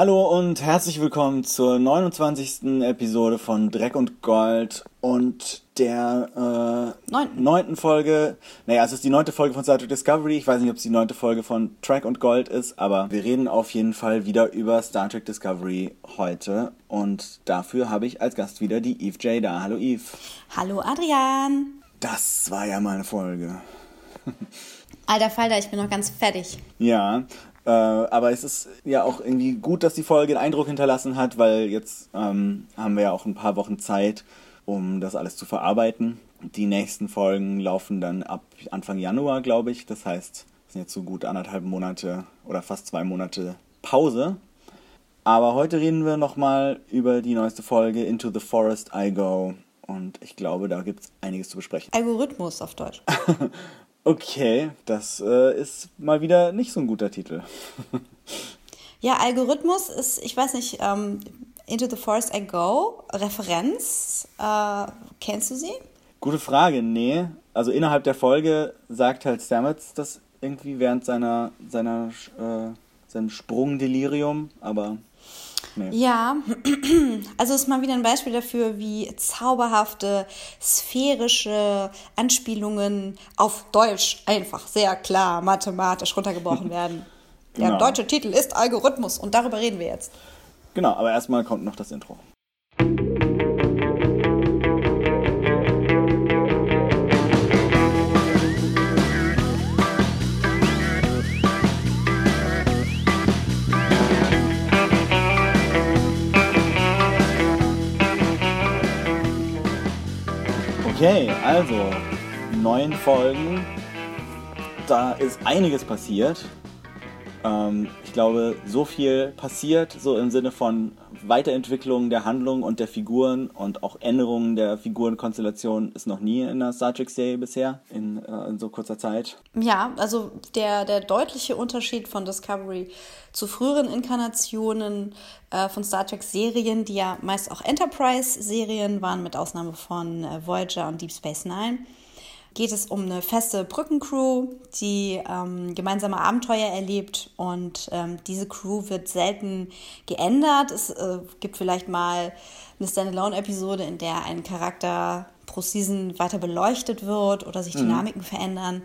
Hallo und herzlich willkommen zur 29. Episode von Dreck und Gold und der äh, Neunten. neunten Folge. Naja, es ist die neunte Folge von Star Trek Discovery. Ich weiß nicht, ob es die neunte Folge von Track und Gold ist, aber wir reden auf jeden Fall wieder über Star Trek Discovery heute. Und dafür habe ich als Gast wieder die Eve J da. Hallo Eve. Hallo Adrian. Das war ja mal eine Folge. Alter Falter, ich bin noch ganz fertig. Ja, äh, aber es ist ja auch irgendwie gut, dass die Folge einen Eindruck hinterlassen hat, weil jetzt ähm, haben wir ja auch ein paar Wochen Zeit, um das alles zu verarbeiten. Die nächsten Folgen laufen dann ab Anfang Januar, glaube ich. Das heißt, es sind jetzt so gut anderthalb Monate oder fast zwei Monate Pause. Aber heute reden wir nochmal über die neueste Folge Into the Forest I Go. Und ich glaube, da gibt es einiges zu besprechen. Algorithmus auf Deutsch. Okay, das äh, ist mal wieder nicht so ein guter Titel. Ja, Algorithmus ist, ich weiß nicht, ähm, Into the Forest I Go, Referenz. Äh, kennst du sie? Gute Frage, nee. Also innerhalb der Folge sagt halt Stamets das irgendwie während seiner, seiner äh, seinem Sprungdelirium, aber nee. Ja, also ist mal wieder ein Beispiel dafür, wie zauberhafte, sphärische Anspielungen auf Deutsch einfach sehr klar mathematisch runtergebrochen werden. Der Genau. deutsche Titel ist Algorithmus und darüber reden wir jetzt. Genau, aber erstmal kommt noch das Intro. Okay, also neun Folgen. Da ist einiges passiert. Ähm, ich glaube, so viel passiert, so im Sinne von Weiterentwicklung der Handlung und der Figuren und auch Änderungen der Figurenkonstellation ist noch nie in einer Star Trek-Serie bisher, in, äh, in so kurzer Zeit. Ja, also der, der deutliche Unterschied von Discovery zu früheren Inkarnationen äh, von Star Trek-Serien, die ja meist auch Enterprise-Serien waren, mit Ausnahme von äh, Voyager und Deep Space Nine, geht es um eine feste Brückencrew, die ähm, gemeinsame Abenteuer erlebt und ähm, diese Crew wird selten geändert. Es äh, gibt vielleicht mal eine Standalone-Episode, in der ein Charakter pro Season weiter beleuchtet wird oder sich Dynamiken verändern.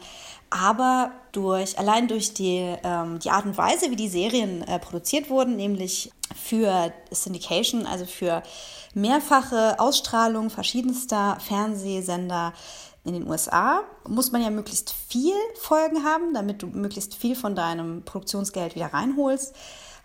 Aber durch, allein durch die, ähm, die Art und Weise, wie die Serien äh, produziert wurden, nämlich für Syndication, also für mehrfache Ausstrahlung verschiedenster Fernsehsender in den USA, muss man ja möglichst viel Folgen haben, damit du möglichst viel von deinem Produktionsgeld wieder reinholst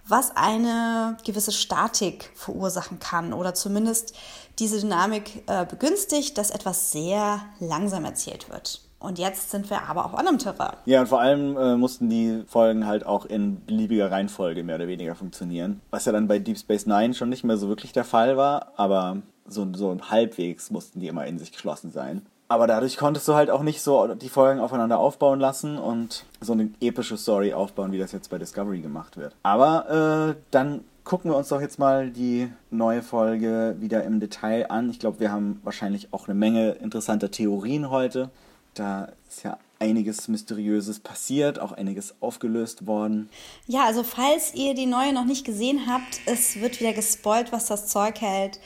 was eine gewisse Statik verursachen kann oder zumindest diese Dynamik äh, begünstigt, dass etwas sehr langsam erzählt wird. Und jetzt sind wir aber auf anderem Terrain. Ja, und vor allem äh, mussten die Folgen halt auch in beliebiger Reihenfolge mehr oder weniger funktionieren. Was ja dann bei Deep Space Nine schon nicht mehr so wirklich der Fall war, aber so, so halbwegs mussten die immer in sich geschlossen sein. Aber dadurch konntest du halt auch nicht so die Folgen aufeinander aufbauen lassen und so eine epische Story aufbauen, wie das jetzt bei Discovery gemacht wird. Aber äh, dann gucken wir uns doch jetzt mal die neue Folge wieder im Detail an. Ich glaube, wir haben wahrscheinlich auch eine Menge interessanter Theorien heute. Da ist ja einiges Mysteriöses passiert, auch einiges aufgelöst worden. Ja, also falls ihr die neue noch nicht gesehen habt, es wird wieder gespoilt, was das Zeug hält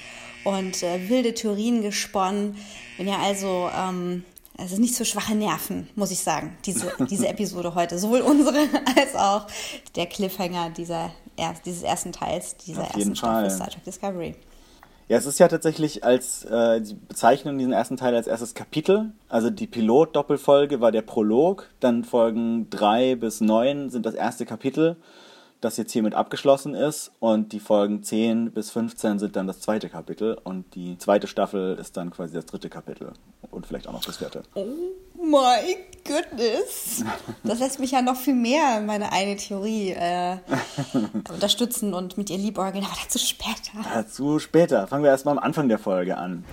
und äh, wilde Theorien gesponnen. Wenn ihr also, ähm, es ist nicht so schwache Nerven, muss ich sagen, diese, diese Episode heute. Sowohl unsere als auch der Cliffhanger dieser, er, dieses ersten Teils, dieser Auf ersten Staffel. Star Trek Discovery. Ja, es ist ja tatsächlich als, äh, sie bezeichnen diesen ersten Teil als erstes Kapitel. Also die Pilot-Doppelfolge war der Prolog, dann Folgen drei bis neun sind das erste Kapitel, das jetzt hiermit abgeschlossen ist. Und die Folgen 10 bis 15 sind dann das zweite Kapitel. Und die zweite Staffel ist dann quasi das dritte Kapitel. Und vielleicht auch noch das vierte. Oh my goodness. Das lässt mich ja noch viel mehr meine eine Theorie äh, unterstützen und mit ihr liebäugeln, aber dazu später. Dazu später. Fangen wir erstmal am Anfang der Folge an.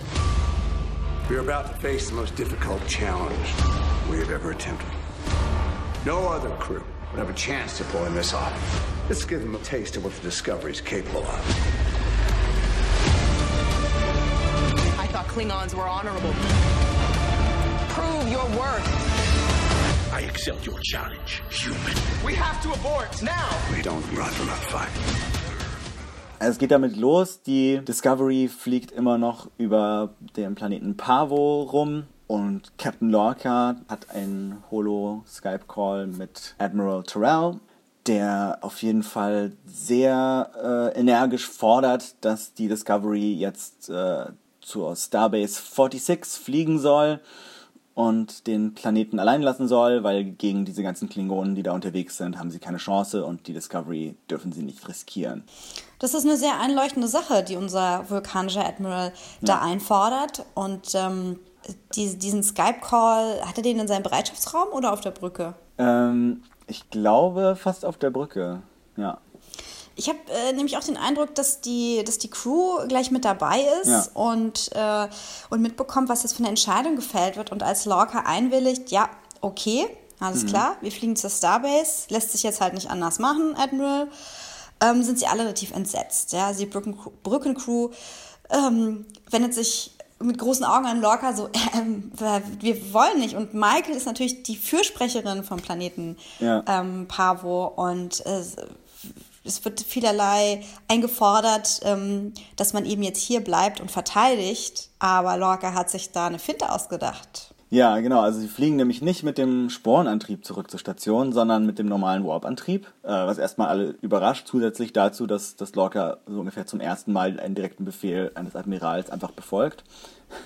We are about to face the most difficult challenge we have ever attempted. No other crew would have a chance to pulling this off. Let's give them a taste of what the Discovery is capable of. I thought Klingons were honorable. Prove your worth. I accept your challenge, human. We have to abort now. We don't run from a fight. Es geht damit los, die Discovery fliegt immer noch über den Planeten Pavo rum und Captain Lorca hat einen Holo-Skype-Call mit Admiral Terrell, der auf jeden Fall sehr äh, energisch fordert, dass die Discovery jetzt äh, zur Starbase 46 fliegen soll und den Planeten allein lassen soll, weil gegen diese ganzen Klingonen, die da unterwegs sind, haben sie keine Chance und die Discovery dürfen sie nicht riskieren. Das ist eine sehr einleuchtende Sache, die unser vulkanischer Admiral ja. da einfordert. Und ähm, die, diesen Skype-Call, hat er den in seinem Bereitschaftsraum oder auf der Brücke? Ähm, ich glaube fast auf der Brücke, ja. Ich habe äh, nämlich auch den Eindruck, dass die, dass die Crew gleich mit dabei ist ja. und, äh, und mitbekommt, was jetzt für eine Entscheidung gefällt wird. Und als Lorca einwilligt, ja, okay, alles mhm. klar, wir fliegen zur Starbase, lässt sich jetzt halt nicht anders machen, Admiral, ähm, sind sie alle relativ entsetzt. Ja? Die Brücken, Brückencrew ähm, wendet sich mit großen Augen an Lorca so, äh, wir wollen nicht. Und Michael ist natürlich die Fürsprecherin vom Planeten ja. ähm, Pavo und äh, es wird vielerlei eingefordert, ähm, dass man eben jetzt hier bleibt und verteidigt. Aber Lorca hat sich da eine Finte ausgedacht. Ja, genau. Also sie fliegen nämlich nicht mit dem Sporenantrieb zurück zur Station, sondern mit dem normalen Warp-Antrieb, äh, was erstmal alle überrascht. Zusätzlich dazu, dass, dass Lorca so ungefähr zum ersten Mal einen direkten Befehl eines Admirals einfach befolgt.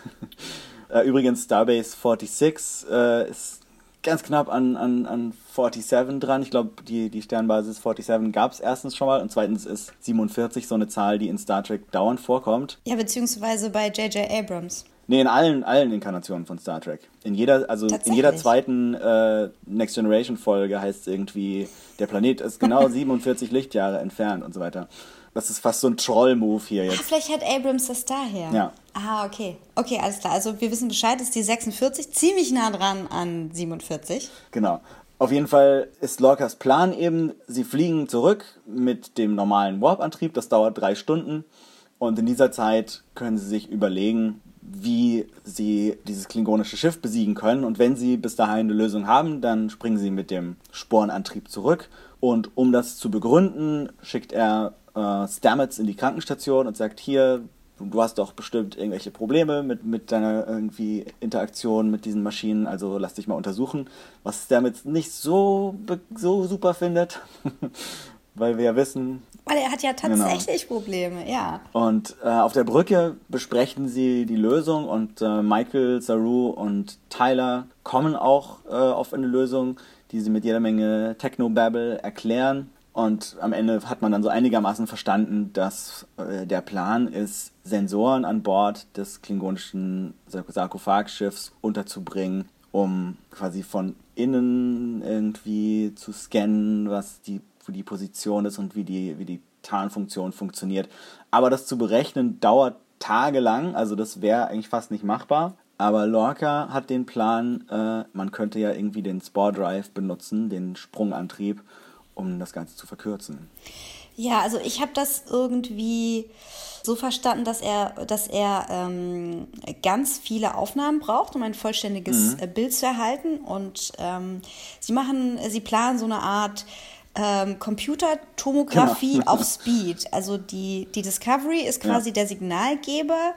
äh, übrigens, Starbase 46 äh, ist ganz knapp an, an, an 47 dran. Ich glaube, die, die Sternbasis 47 gab es erstens schon mal und zweitens ist 47 so eine Zahl, die in Star Trek dauernd vorkommt. Ja, beziehungsweise bei J.J. Abrams. Nee, in allen, allen Inkarnationen von Star Trek. In jeder, also in jeder zweiten äh, Next Generation Folge heißt es irgendwie, der Planet ist genau 47 Lichtjahre entfernt und so weiter. Das ist fast so ein Troll-Move hier jetzt. Ah, vielleicht hat Abrams das daher. Ja. Ah, okay. Okay, alles klar. Also wir wissen Bescheid, ist die 46 ziemlich nah dran an 47. Genau. Auf jeden Fall ist Lorcas Plan eben, sie fliegen zurück mit dem normalen Warp-Antrieb. Das dauert drei Stunden. Und in dieser Zeit können sie sich überlegen, wie sie dieses klingonische Schiff besiegen können. Und wenn sie bis dahin eine Lösung haben, dann springen sie mit dem Sporenantrieb zurück. Und um das zu begründen, schickt er äh, Stamets in die Krankenstation und sagt, hier, du hast doch bestimmt irgendwelche Probleme mit, mit deiner irgendwie Interaktion mit diesen Maschinen, also lass dich mal untersuchen. Was Stamets nicht so, so super findet, weil wir ja wissen... Weil er hat ja tatsächlich genau. Probleme, ja. Und äh, auf der Brücke besprechen sie die Lösung und äh, Michael, Saru und Tyler kommen auch äh, auf eine Lösung, die sie mit jeder Menge Technobabble erklären. Und am Ende hat man dann so einigermaßen verstanden, dass äh, der Plan ist, Sensoren an Bord des klingonischen Sarkophagschiffs unterzubringen, um quasi von innen irgendwie zu scannen, was die, wo die Position ist und wie die, wie die Tarnfunktion funktioniert. Aber das zu berechnen dauert tagelang, also das wäre eigentlich fast nicht machbar. Aber Lorca hat den Plan, äh, man könnte ja irgendwie den Spore Drive benutzen, den Sprungantrieb, um das Ganze zu verkürzen. Ja, also ich habe das irgendwie so verstanden, dass er, dass er ähm, ganz viele Aufnahmen braucht, um ein vollständiges mhm. Bild zu erhalten. Und ähm, sie machen, sie planen so eine Art ähm, Computertomographie genau. auf Speed. Also die, die Discovery ist quasi ja. der Signalgeber,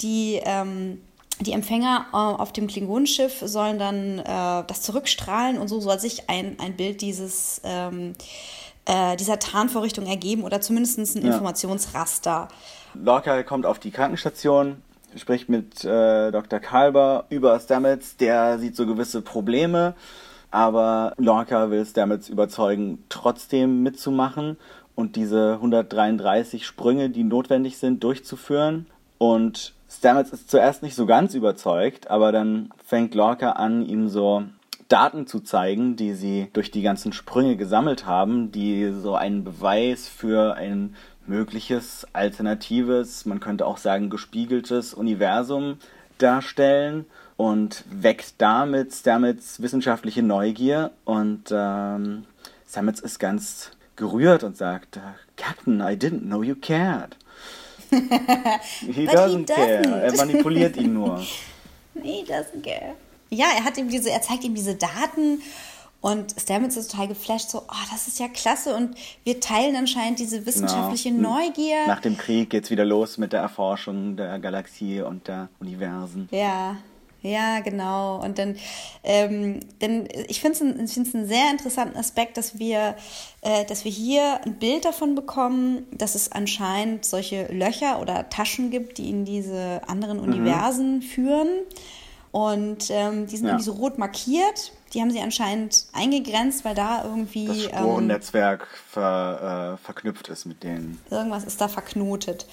die ähm, die Empfänger äh, auf dem Klingonenschiff sollen dann äh, das zurückstrahlen und so soll sich ein, ein Bild dieses, ähm, äh, dieser Tarnvorrichtung ergeben oder zumindest ein ja. Informationsraster. Lorca kommt auf die Krankenstation, spricht mit äh, Dr. Kalber über Stamets, der sieht so gewisse Probleme, aber Lorca will Stamets überzeugen, trotzdem mitzumachen und diese 133 Sprünge, die notwendig sind, durchzuführen. Und Stamets ist zuerst nicht so ganz überzeugt, aber dann fängt Lorca an, ihm so Daten zu zeigen, die sie durch die ganzen Sprünge gesammelt haben, die so einen Beweis für ein mögliches alternatives, man könnte auch sagen gespiegeltes Universum darstellen und weckt damit Stamets wissenschaftliche Neugier und ähm, Stamets ist ganz gerührt und sagt, Captain, I didn't know you cared. he, doesn't he care. Doesn't. Er manipuliert ihn nur. he doesn't care. Ja, er hat ihm diese, er zeigt ihm diese Daten Und Stamets ist total geflasht, so, oh, das ist ja klasse. Und wir teilen anscheinend diese wissenschaftliche Genau. Neugier. Nach dem Krieg geht's wieder los mit der Erforschung der Galaxie und der Universen. Ja, ja, genau. Und dann, ähm, denn ich finde es ein, find's einen sehr interessanten Aspekt, dass wir, äh, dass wir hier ein Bild davon bekommen, dass es anscheinend solche Löcher oder Taschen gibt, die in diese anderen Mhm. Universen führen. Und ähm, die sind Ja. irgendwie so rot markiert. Die haben sie anscheinend eingegrenzt, weil da irgendwie Das ähm, Sporennetzwerk ver, äh, verknüpft ist mit denen. Irgendwas ist da verknotet.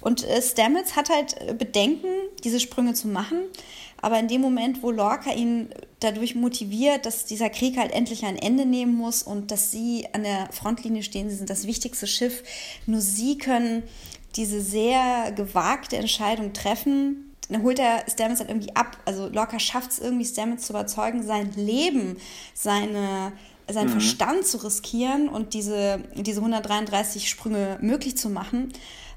Und äh, Stamets hat halt äh, Bedenken, diese Sprünge zu machen. Aber in dem Moment, wo Lorca ihn dadurch motiviert, dass dieser Krieg halt endlich ein Ende nehmen muss und dass sie an der Frontlinie stehen, sie sind das wichtigste Schiff, nur sie können diese sehr gewagte Entscheidung treffen. Dann holt er Stamets halt irgendwie ab. Also Lorca schafft es irgendwie, Stamets zu überzeugen, sein Leben, seine, seinen Verstand zu riskieren und diese, diese 133 Sprünge möglich zu machen.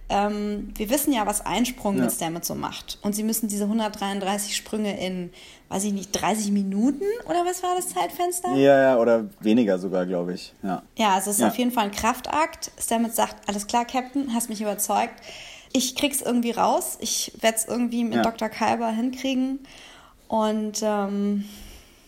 Ähm, wir wissen ja, was ein Sprung Ja. mit Stamets so macht. Und sie müssen diese 133 Sprünge in, weiß ich nicht, 30 Minuten oder was war das Zeitfenster? Ja, ja, oder weniger sogar, glaube ich. Ja. Ja, also es ist Ja. auf jeden Fall ein Kraftakt. Stamets sagt, alles klar, Captain, hast mich überzeugt. Ich krieg's irgendwie raus. Ich werde es irgendwie mit Ja. Dr. Kalber hinkriegen. Und ähm,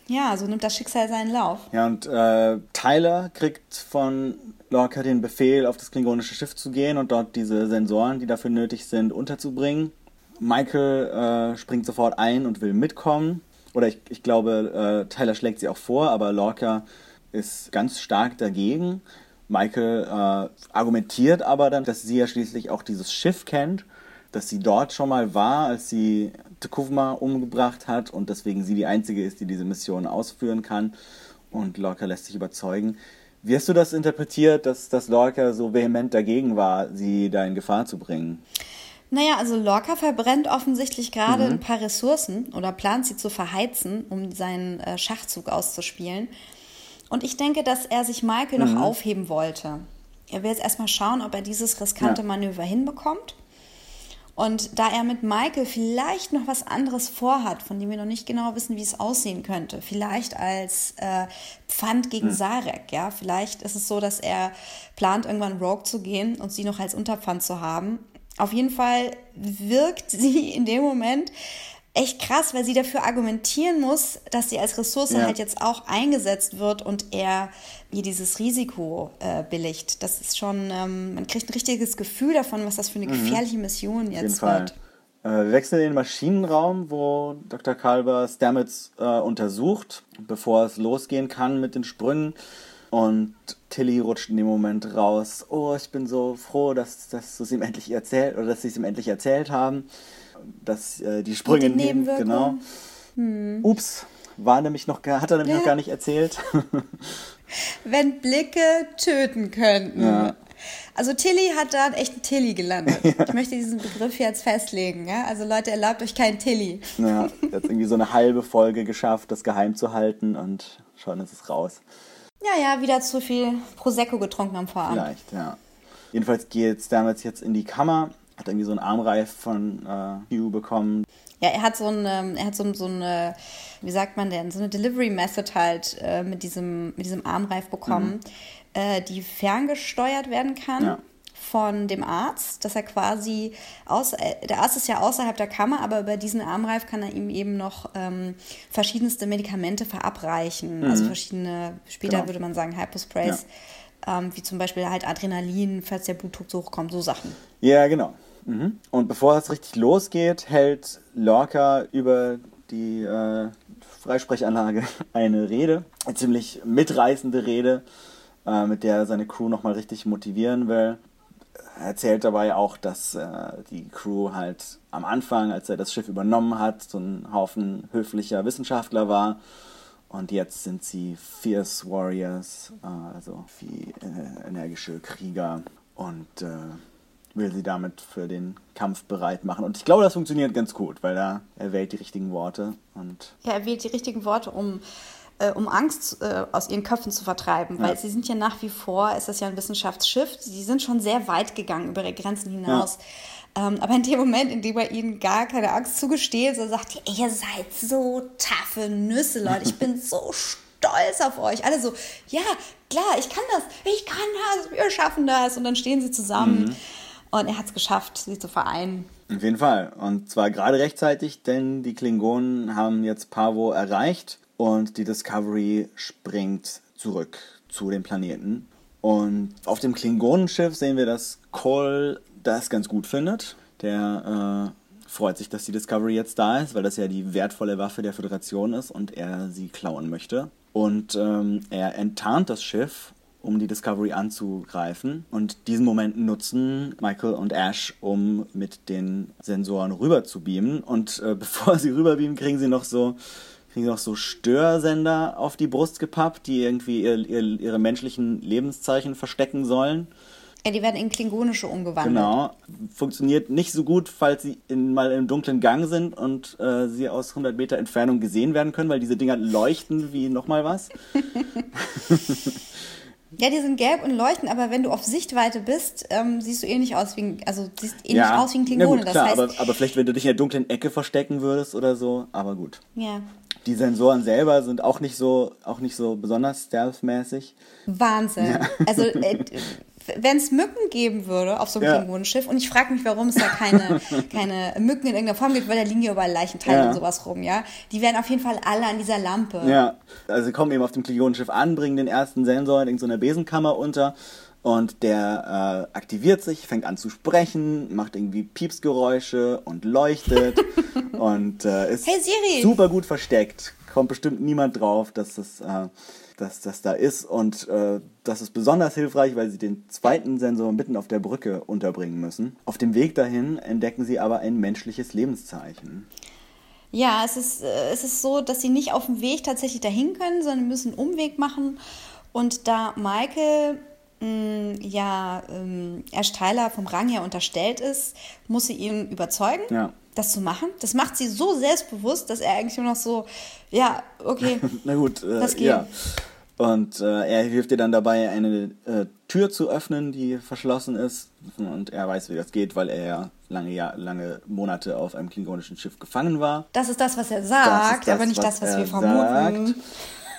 ja, so nimmt das Schicksal seinen Lauf. Ja, und äh, Tyler kriegt von Lorca den Befehl, auf das klingonische Schiff zu gehen und dort diese Sensoren, die dafür nötig sind, unterzubringen. Michael äh, springt sofort ein und will mitkommen. Oder ich, ich glaube, äh, Tyler schlägt sie auch vor, aber Lorca ist ganz stark dagegen. Michael äh, argumentiert aber dann, dass sie ja schließlich auch dieses Schiff kennt, dass sie dort schon mal war, als sie Tekuvma umgebracht hat und deswegen sie die Einzige ist, die diese Mission ausführen kann. Und Lorca lässt sich überzeugen. Wie hast du das interpretiert, dass, dass Lorca so vehement dagegen war, sie da in Gefahr zu bringen? Naja, also Lorca verbrennt offensichtlich gerade Mhm. ein paar Ressourcen oder plant sie zu verheizen, um seinen äh, Schachzug auszuspielen. Und ich denke, dass er sich Michael Mhm. noch aufheben wollte. Er will jetzt erstmal schauen, ob er dieses riskante Ja. Manöver hinbekommt. Und da er mit Michael vielleicht noch was anderes vorhat, von dem wir noch nicht genau wissen, wie es aussehen könnte, vielleicht als äh, Pfand gegen Sarek, ja, vielleicht ist es so, dass er plant, irgendwann Rogue zu gehen und sie noch als Unterpfand zu haben. Auf jeden Fall wirkt sie in dem Moment echt krass, weil sie dafür argumentieren muss, dass sie als Ressource Ja. halt jetzt auch eingesetzt wird und er ihr dieses Risiko äh, billigt. Das ist schon, ähm, man kriegt ein richtiges Gefühl davon, was das für eine gefährliche Mission jetzt wird. Äh, wir wechseln in den Maschinenraum, wo Dr. Kalber Stamets äh, untersucht, bevor es losgehen kann mit den Sprüngen. Und Tilly rutscht in dem Moment raus. Oh, ich bin so froh, dass, dass du es ihm endlich erzählt oder dass sie es ihm endlich erzählt haben. Dass äh, die Sprünge den neben, genau. Nebenwirkungen. Ups, war nämlich noch hat er nämlich Ja. noch gar nicht erzählt. Wenn Blicke töten könnten. Ja. Also Tilly hat da echt ein Tilly gelandet. Ich möchte diesen Begriff jetzt festlegen. Ja? Also Leute, erlaubt euch kein Tilly. ja, jetzt irgendwie so eine halbe Folge geschafft, das geheim zu halten und schon ist es raus. Ja, ja, wieder zu viel Prosecco getrunken am Vorabend. Vielleicht, ja. Jedenfalls geht Stamets jetzt in die Kammer, hat irgendwie so einen Armreif von äh, Hugh bekommen. Ja, er hat so ein, ähm, er hat so, so eine, wie sagt man denn, so eine Delivery Method halt äh, mit diesem, mit diesem Armreif bekommen, äh, die ferngesteuert werden kann. Ja. von dem Arzt, dass er quasi aus, äh, der Arzt ist ja außerhalb der Kammer, aber über diesen Armreif kann er ihm eben noch ähm, verschiedenste Medikamente verabreichen. Also verschiedene, später Genau. würde man sagen Hyposprays, ähm, wie zum Beispiel halt Adrenalin, falls der Blutdruck so hochkommt, so Sachen. Ja, genau. Mhm. Und bevor es richtig losgeht, hält Lorca über die äh, Freisprechanlage eine Rede, eine ziemlich mitreißende Rede, äh, mit der er seine Crew nochmal richtig motivieren will. Er erzählt dabei auch, dass äh, die Crew halt am Anfang, als er das Schiff übernommen hat, so ein Haufen höflicher Wissenschaftler war. Und jetzt sind sie Fierce Warriors, äh, also wie äh, energische Krieger. Und äh, will sie damit für den Kampf bereit machen. Und ich glaube, das funktioniert ganz gut, weil er, er wählt die richtigen Worte. Und Ja, er wählt die richtigen Worte, um, äh, um Angst äh, aus ihren Köpfen zu vertreiben, weil Ja. sie sind ja nach wie vor, es ist ja ein Wissenschaftsschiff, sie sind schon sehr weit gegangen über ihre Grenzen hinaus. Ähm, aber in dem Moment, in dem er ihnen gar keine Angst zugesteht, so sagt er, ihr seid so taffe Nüsse, Leute, ich bin so stolz stolz auf euch. Alle so, ja, klar, ich kann das, ich kann das, wir schaffen das. Und dann stehen sie zusammen. Mhm. Und er hat es geschafft, sie zu vereinen. Auf jeden Fall. Und zwar gerade rechtzeitig, denn die Klingonen haben jetzt Pavo erreicht und die Discovery springt zurück zu dem Planeten. Und auf dem Klingonenschiff sehen wir, dass Cole das ganz gut findet. Der äh, freut sich, dass die Discovery jetzt da ist, weil das ja die wertvolle Waffe der Föderation ist und er sie klauen möchte. Und ähm, er enttarnt das Schiff um die Discovery anzugreifen. Und diesen Moment nutzen Michael und Ash, um mit den Sensoren rüber zu beamen. Und äh, bevor sie rüberbeamen, kriegen sie noch so kriegen sie noch so Störsender auf die Brust gepappt, die irgendwie ihr, ihr, ihre menschlichen Lebenszeichen verstecken sollen. Ja, die werden in klingonische umgewandelt. Genau. Funktioniert nicht so gut, falls sie in, mal im dunklen Gang sind und äh, sie aus 100 Meter Entfernung gesehen werden können, weil diese Dinger leuchten wie nochmal was. Ja, die sind gelb und leuchten, aber wenn du auf Sichtweite bist, ähm, siehst du ähnlich aus wie ein, also siehst ähnlich ja, aus wie ein Klingone. Ja, klar, das heißt, aber, aber vielleicht, wenn du dich in der dunklen Ecke verstecken würdest oder so, aber gut. Ja. Die Sensoren selber sind auch nicht so, auch nicht so besonders stealth-mäßig. Wahnsinn. Ja. Also äh, wenn es Mücken geben würde auf so einem ja. Klingonenschiff, und ich frage mich, warum es da keine, keine Mücken in irgendeiner Form gibt, weil da liegen ja überall Leichenteile ja. und sowas rum, ja. Die wären auf jeden Fall alle an dieser Lampe. Ja, also sie kommen eben auf dem Klingonenschiff an, bringen den ersten Sensor in irgendeiner Besenkammer unter und der äh, aktiviert sich, fängt an zu sprechen, macht irgendwie Piepsgeräusche und leuchtet und äh, ist hey super gut versteckt. Kommt bestimmt niemand drauf, dass das äh, dass das da ist. Und äh, das ist besonders hilfreich, weil sie den zweiten Sensor mitten auf der Brücke unterbringen müssen. Auf dem Weg dahin entdecken sie aber ein menschliches Lebenszeichen. Ja, es ist, äh, es ist so, dass sie nicht auf dem Weg tatsächlich dahin können, sondern müssen einen Umweg machen. Und da Michael mh, mm, ja ähm, Tyler vom Rang her unterstellt ist, muss sie ihn überzeugen. Ja das zu machen. Das macht sie so selbstbewusst, dass er eigentlich nur noch so, ja, okay. Na gut, äh, ja. Und äh, er hilft ihr dann dabei, eine äh, Tür zu öffnen, die verschlossen ist. Und er weiß, wie das geht, weil er ja lange, Jahr, lange Monate auf einem klingonischen Schiff gefangen war. Das ist das, was er sagt, das aber nicht das, was, was wir vermuten. Sagt.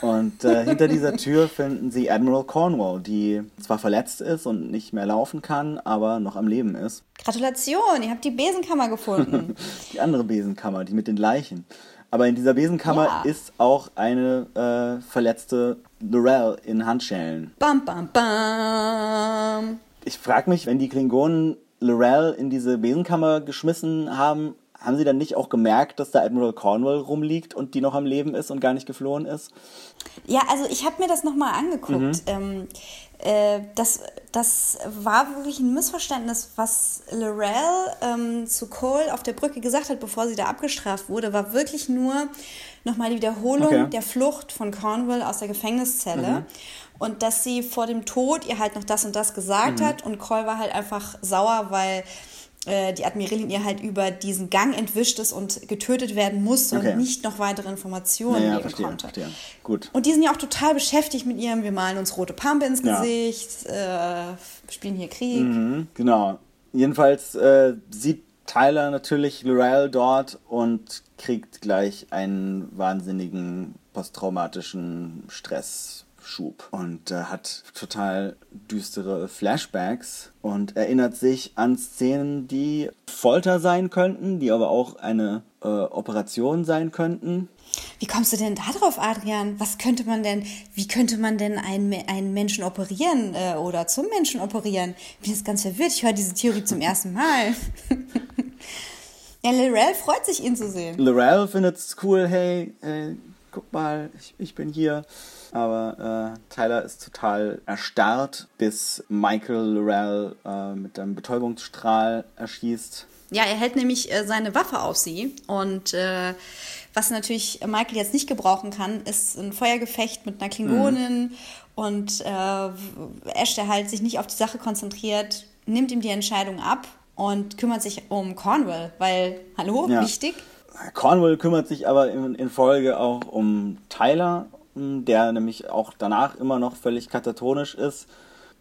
Und äh, hinter dieser Tür finden sie Admiral Cornwall, die zwar verletzt ist und nicht mehr laufen kann, aber noch am Leben ist. Gratulation, ihr habt die Besenkammer gefunden. die andere Besenkammer, die mit den Leichen. Aber in dieser Besenkammer ja. ist auch eine äh, verletzte Lorel in Handschellen. Bam, bam, bam. Ich frage mich, wenn die Klingonen Lorel in diese Besenkammer geschmissen haben, haben sie dann nicht auch gemerkt, dass da Admiral Cornwall rumliegt und die noch am Leben ist und gar nicht geflohen ist? Ja, also ich habe mir das nochmal angeguckt. Mhm. Ähm, äh, das, das war wirklich ein Missverständnis, was Lorel ähm, zu Cole auf der Brücke gesagt hat, bevor sie da abgestraft wurde, war wirklich nur nochmal die Wiederholung okay. der Flucht von Cornwall aus der Gefängniszelle. Mhm. Und dass sie vor dem Tod ihr halt noch das und das gesagt mhm. hat und Cole war halt einfach sauer, weil äh, die Admiralin ihr halt über diesen Gang entwischt ist und getötet werden musste okay. und nicht noch weitere Informationen naja, geben verstehe, konnte. Verstehe. Gut. Und die sind ja auch total beschäftigt mit ihrem, wir malen uns rote Pampe ins Gesicht, ja. äh, spielen hier Krieg. Mhm, genau. Jedenfalls äh, sieht Tyler natürlich Lorel dort und kriegt gleich einen wahnsinnigen posttraumatischen Stress Schub und äh, hat total düstere Flashbacks und erinnert sich an Szenen, die Folter sein könnten, die aber auch eine äh, Operation sein könnten. Wie kommst du denn darauf, Adrian? Was könnte man denn, wie könnte man denn einen, einen Menschen operieren äh, oder zum Menschen operieren? Ich bin jetzt ganz verwirrt. Ich höre diese Theorie zum ersten Mal. ja, Lorel freut sich, ihn zu sehen. Lorel findet es cool. Hey, guck mal, ich, ich bin hier. Aber äh, Tyler ist total erstarrt, bis Michael Lorel äh, mit einem Betäubungsstrahl erschießt. Ja, er hält nämlich äh, seine Waffe auf sie. Und äh, was natürlich Michael jetzt nicht gebrauchen kann, ist ein Feuergefecht mit einer Klingonin. Mhm. Und äh, Ash, der halt sich nicht auf die Sache konzentriert, nimmt ihm die Entscheidung ab und kümmert sich um Cornwall, weil, hallo, ja. wichtig. Cornwall kümmert sich aber in, in Folge auch um Tyler der nämlich auch danach immer noch völlig katatonisch ist.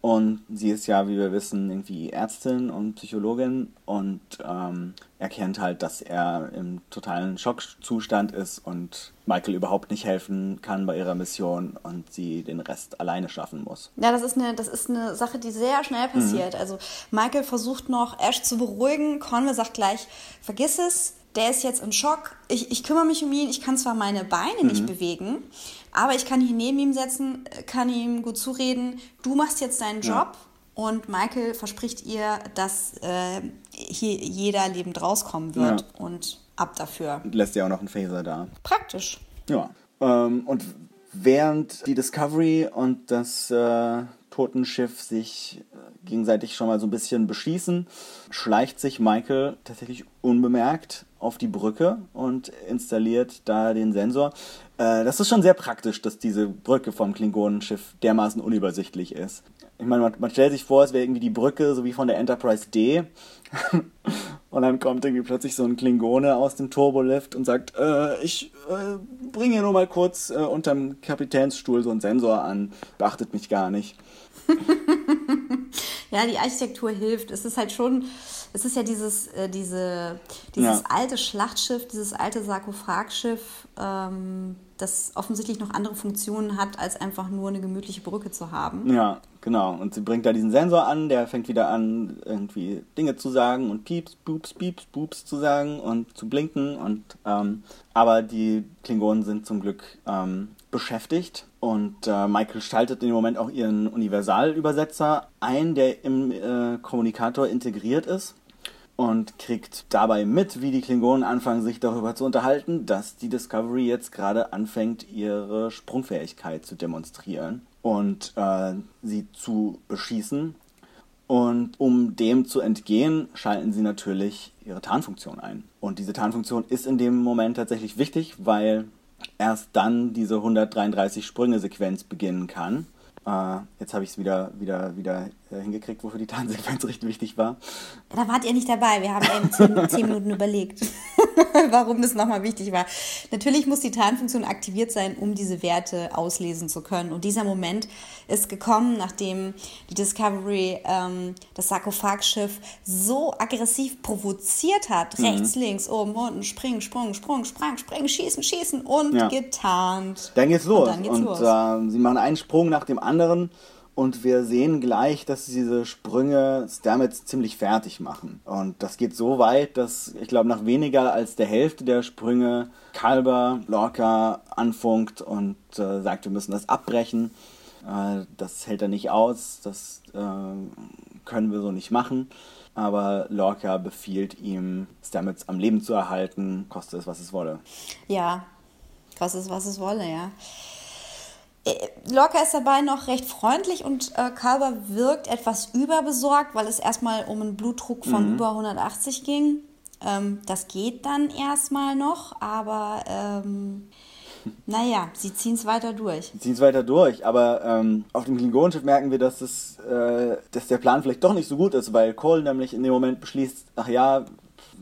Und sie ist ja, wie wir wissen, irgendwie Ärztin und Psychologin und ähm, erkennt halt, dass er im totalen Schockzustand ist und Michael überhaupt nicht helfen kann bei ihrer Mission und sie den Rest alleine schaffen muss. Ja, das ist eine, das ist eine Sache, die sehr schnell passiert. Mhm. Also Michael versucht noch Ash zu beruhigen. Conway sagt gleich, vergiss es, der ist jetzt im Schock. Ich, ich kümmere mich um ihn. Ich kann zwar meine Beine mhm. nicht bewegen, aber ich kann hier neben ihm setzen, kann ihm gut zureden. Du machst jetzt deinen Job. Ja. Und Michael verspricht ihr, dass äh, hier jeder lebend rauskommen wird. Ja. Und ab dafür. Lässt ja auch noch einen Phaser da. Praktisch. Ja. Ähm, und während die Discovery und das äh, Totenschiff sich äh, gegenseitig schon mal so ein bisschen beschießen, schleicht sich Michael tatsächlich unbemerkt auf die Brücke und installiert da den Sensor. Äh, das ist schon sehr praktisch, dass diese Brücke vom Klingonenschiff dermaßen unübersichtlich ist. Ich meine, man, man stellt sich vor, es wäre irgendwie die Brücke, so wie von der Enterprise D. und dann kommt irgendwie plötzlich so ein Klingone aus dem Turbolift und sagt, äh, ich äh, bringe hier nur mal kurz äh, unterm Kapitänsstuhl so einen Sensor an. Beachtet mich gar nicht. ja, die Architektur hilft. Es ist halt schon, es ist ja dieses, äh, diese, dieses ja. alte Schlachtschiff, dieses alte Sarkophagschiff, ähm, das offensichtlich noch andere Funktionen hat, als einfach nur eine gemütliche Brücke zu haben. Ja, genau. Und sie bringt da diesen Sensor an, der fängt wieder an, irgendwie Dinge zu sagen und Pieps, Boops, Pieps, Boops zu sagen und zu blinken. Und ähm, aber die Klingonen sind zum Glück ähm, beschäftigt. Und äh, Michael schaltet in dem Moment auch ihren Universalübersetzer ein, der im äh, Kommunikator integriert ist und kriegt dabei mit, wie die Klingonen anfangen, sich darüber zu unterhalten, dass die Discovery jetzt gerade anfängt, ihre Sprungfähigkeit zu demonstrieren und äh, sie zu beschießen. Und um dem zu entgehen, schalten sie natürlich ihre Tarnfunktion ein. Und diese Tarnfunktion ist in dem Moment tatsächlich wichtig, weil erst dann diese 133 Sprünge-Sequenz beginnen kann. Äh, jetzt habe ich es wieder, wieder, wieder äh, hingekriegt, wofür die Tarnsequenz richtig wichtig war. Da wart ihr nicht dabei. Wir haben eben zehn, zehn Minuten überlegt, warum das nochmal wichtig war. Natürlich muss die Tarnfunktion aktiviert sein, um diese Werte auslesen zu können. Und dieser Moment ist gekommen, nachdem die Discovery ähm, das Sarkophagschiff so aggressiv provoziert hat. Mhm. Rechts, links, oben, unten, springen, sprung, sprung, sprang, springen, schießen, schießen und ja. getarnt. Dann geht's los. Und, dann geht's und los. Äh, sie machen einen Sprung nach dem anderen und wir sehen gleich, dass diese Sprünge Stamets ziemlich fertig machen. Und das geht so weit, dass ich glaube, nach weniger als der Hälfte der Sprünge Kalber Lorca anfunkt und äh, sagt, wir müssen das abbrechen. Äh, das hält er nicht aus, das äh, können wir so nicht machen. Aber Lorca befiehlt ihm, Stamets am Leben zu erhalten, koste es, was es wolle. Ja, koste es, was es wolle, ja. Äh, Lorca ist dabei noch recht freundlich und äh, Kalber wirkt etwas überbesorgt, weil es erstmal um einen Blutdruck von mhm. über 180 ging. Ähm, das geht dann erstmal noch, aber ähm, naja, sie ziehen es weiter durch. Sie ziehen es weiter durch, aber ähm, auf dem Klingonenschiff merken wir, dass, es, äh, dass der Plan vielleicht doch nicht so gut ist, weil Cole nämlich in dem Moment beschließt, ach ja,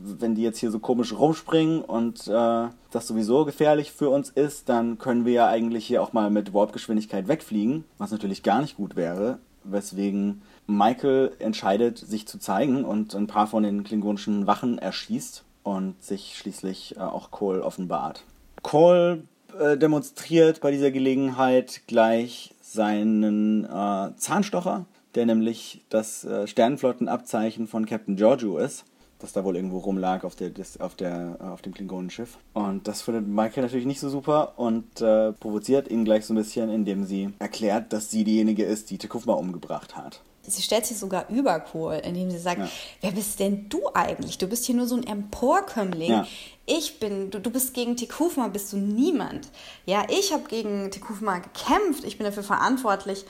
wenn die jetzt hier so komisch rumspringen und äh, das sowieso gefährlich für uns ist, dann können wir ja eigentlich hier auch mal mit Warpgeschwindigkeit wegfliegen, was natürlich gar nicht gut wäre, weswegen Michael entscheidet, sich zu zeigen und ein paar von den klingonischen Wachen erschießt und sich schließlich äh, auch Cole offenbart. Cole äh, demonstriert bei dieser Gelegenheit gleich seinen äh, Zahnstocher, der nämlich das äh, Sternenflottenabzeichen von Captain Giorgio ist das da wohl irgendwo rumlag auf, der, auf, der, äh, auf dem Klingonenschiff. Und das findet Michael natürlich nicht so super und äh, provoziert ihn gleich so ein bisschen, indem sie erklärt, dass sie diejenige ist, die Tekufma umgebracht hat. Sie stellt sich sogar über Kohl, indem sie sagt, ja. wer bist denn du eigentlich? Du bist hier nur so ein Emporkömmling. Ja. Ich bin, du, du bist gegen Tekufma, bist du niemand. Ja, ich habe gegen Tekufma gekämpft, ich bin dafür verantwortlich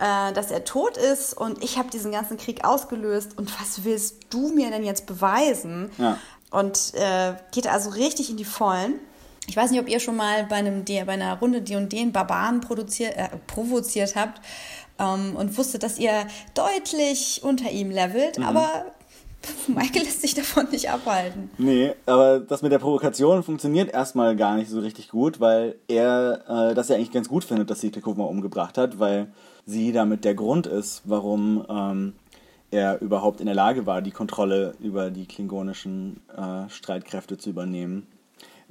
äh, dass er tot ist und ich habe diesen ganzen Krieg ausgelöst und was willst du mir denn jetzt beweisen? Ja. Und äh, geht also richtig in die Vollen. Ich weiß nicht, ob ihr schon mal bei, einem, bei einer Runde die und den Barbaren äh, provoziert habt ähm, und wusstet, dass ihr deutlich unter ihm levelt, mhm. aber Michael lässt sich davon nicht abhalten. Nee, aber das mit der Provokation funktioniert erstmal gar nicht so richtig gut, weil er äh, das ja eigentlich ganz gut findet, dass sie Tekuma umgebracht hat, weil sie damit der Grund ist, warum ähm, er überhaupt in der Lage war, die Kontrolle über die klingonischen äh, Streitkräfte zu übernehmen.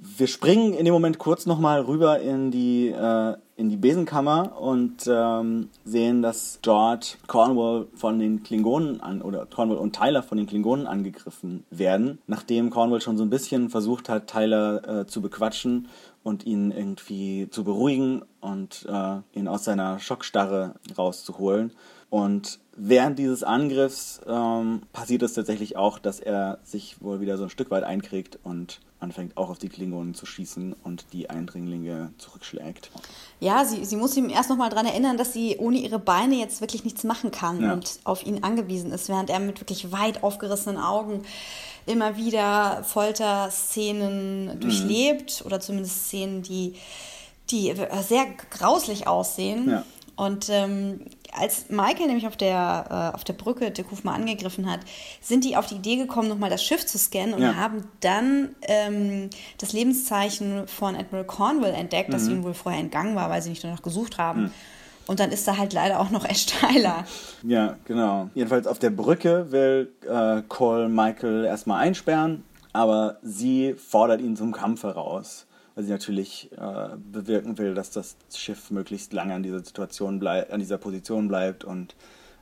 Wir springen in dem Moment kurz nochmal rüber in die, äh, in die Besenkammer und ähm, sehen, dass George Cornwall von den Klingonen an, oder Cornwall und Tyler von den Klingonen angegriffen werden, nachdem Cornwall schon so ein bisschen versucht hat, Tyler äh, zu bequatschen und ihn irgendwie zu beruhigen und äh, ihn aus seiner Schockstarre rauszuholen. Und während dieses Angriffs ähm, passiert es tatsächlich auch, dass er sich wohl wieder so ein Stück weit einkriegt und anfängt auch auf die Klingonen zu schießen und die Eindringlinge zurückschlägt. Ja, sie, sie muss ihm erst nochmal daran erinnern, dass sie ohne ihre Beine jetzt wirklich nichts machen kann Ja. und auf ihn angewiesen ist, während er mit wirklich weit aufgerissenen Augen immer wieder Folterszenen durchlebt oder zumindest Szenen, die, die sehr grauslich aussehen. Ja. Und ähm, als Michael nämlich auf der, äh, auf der Brücke Dekuf mal angegriffen hat, sind die auf die Idee gekommen, nochmal das Schiff zu scannen und Ja. haben dann ähm, das Lebenszeichen von Admiral Cornwall entdeckt, das ihnen wohl vorher entgangen war, weil sie nicht danach gesucht haben. Und dann ist da halt leider auch noch Ash Tyler. Ja, genau. Jedenfalls auf der Brücke will äh, Cole Michael erstmal einsperren, aber sie fordert ihn zum Kampf heraus, weil sie natürlich äh, bewirken will, dass das Schiff möglichst lange an dieser Situation bleibt, an dieser Position bleibt und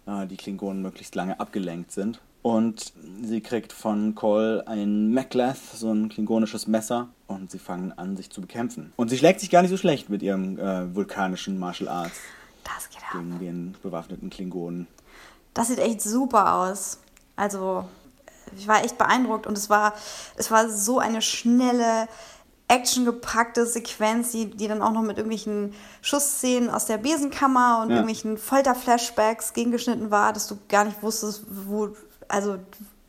äh, die Klingonen möglichst lange abgelenkt sind. Und sie kriegt von Cole ein Macleth, so ein klingonisches Messer, und sie fangen an, sich zu bekämpfen. Und sie schlägt sich gar nicht so schlecht mit ihrem äh, vulkanischen Martial Arts Das geht ab. gegen den bewaffneten Klingonen. Das sieht echt super aus. Also, ich war echt beeindruckt und es war, es war so eine schnelle, actiongepackte Sequenz, die, die dann auch noch mit irgendwelchen Schussszenen aus der Besenkammer und Ja. irgendwelchen Folterflashbacks gegengeschnitten war, dass du gar nicht wusstest, wo, also,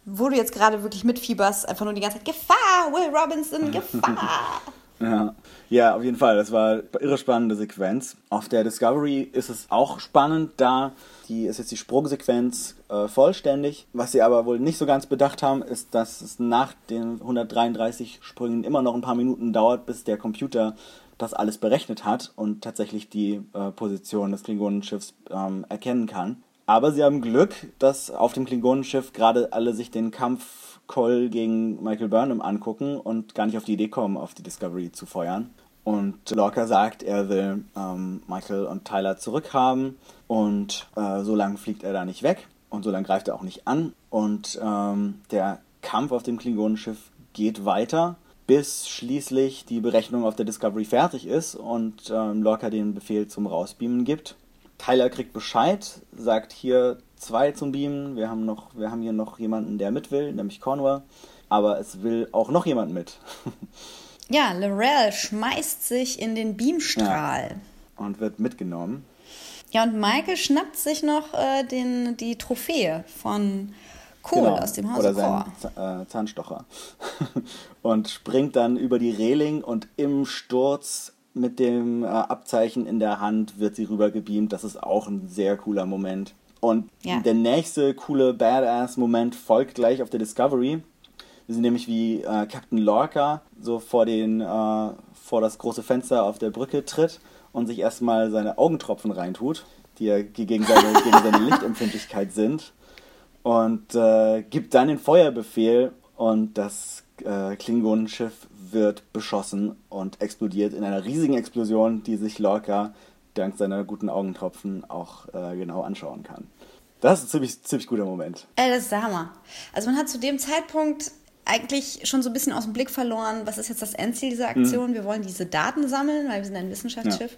wo du jetzt gerade wirklich mitfieberst. Einfach nur die ganze Zeit, Gefahr, Will Robinson, Gefahr. Ja. ja, auf jeden Fall. Das war eine irre spannende Sequenz. Auf der Discovery ist es auch spannend, da die ist jetzt die Sprungsequenz äh, vollständig. Was sie aber wohl nicht so ganz bedacht haben, ist, dass es nach den 133 Sprüngen immer noch ein paar Minuten dauert, bis der Computer das alles berechnet hat und tatsächlich die äh, Position des Klingonenschiffs ähm, erkennen kann. Aber sie haben Glück, dass auf dem Klingonenschiff gerade alle sich den Kampf Cole gegen Michael Burnham angucken und gar nicht auf die Idee kommen, auf die Discovery zu feuern. Und Lorca sagt, er will ähm, Michael und Tyler zurückhaben und äh, so lange fliegt er da nicht weg und so lange greift er auch nicht an. Und ähm, der Kampf auf dem Klingonenschiff geht weiter, bis schließlich die Berechnung auf der Discovery fertig ist und ähm, Lorca den Befehl zum Rausbeamen gibt. Tyler kriegt Bescheid, sagt hier zwei zum Beamen. Wir haben, noch, wir haben hier noch jemanden, der mit will, nämlich Cornwall. Aber es will auch noch jemand mit. Ja, Lorel schmeißt sich in den Beamstrahl. Und wird mitgenommen. Ja, und Michael schnappt sich noch äh, den, die Trophäe von Cole aus dem Genau. Oder seinen äh, Zahnstocher. und springt dann über die Reling und im Sturz mit dem äh, Abzeichen in der Hand wird sie rübergebeamt. Das ist auch ein sehr cooler Moment. Und Ja. der nächste coole Badass-Moment folgt gleich auf der Discovery. Wir sehen nämlich, wie äh, Captain Lorca so vor, den, äh, vor das große Fenster auf der Brücke tritt und sich erstmal seine Augentropfen reintut, die ja gegen seine, gegen seine Lichtempfindlichkeit sind und äh, gibt dann den Feuerbefehl und das äh, Klingonenschiff wird beschossen und explodiert in einer riesigen Explosion, die sich Lorca dank seiner guten Augentropfen auch äh, genau anschauen kann. Das ist ein ziemlich, ziemlich guter Moment. Ey, das ist der Hammer. Also man hat zu dem Zeitpunkt eigentlich schon so ein bisschen aus dem Blick verloren, was ist jetzt das Endziel dieser Aktion. Wir wollen diese Daten sammeln, weil wir sind ein Wissenschaftsschiff.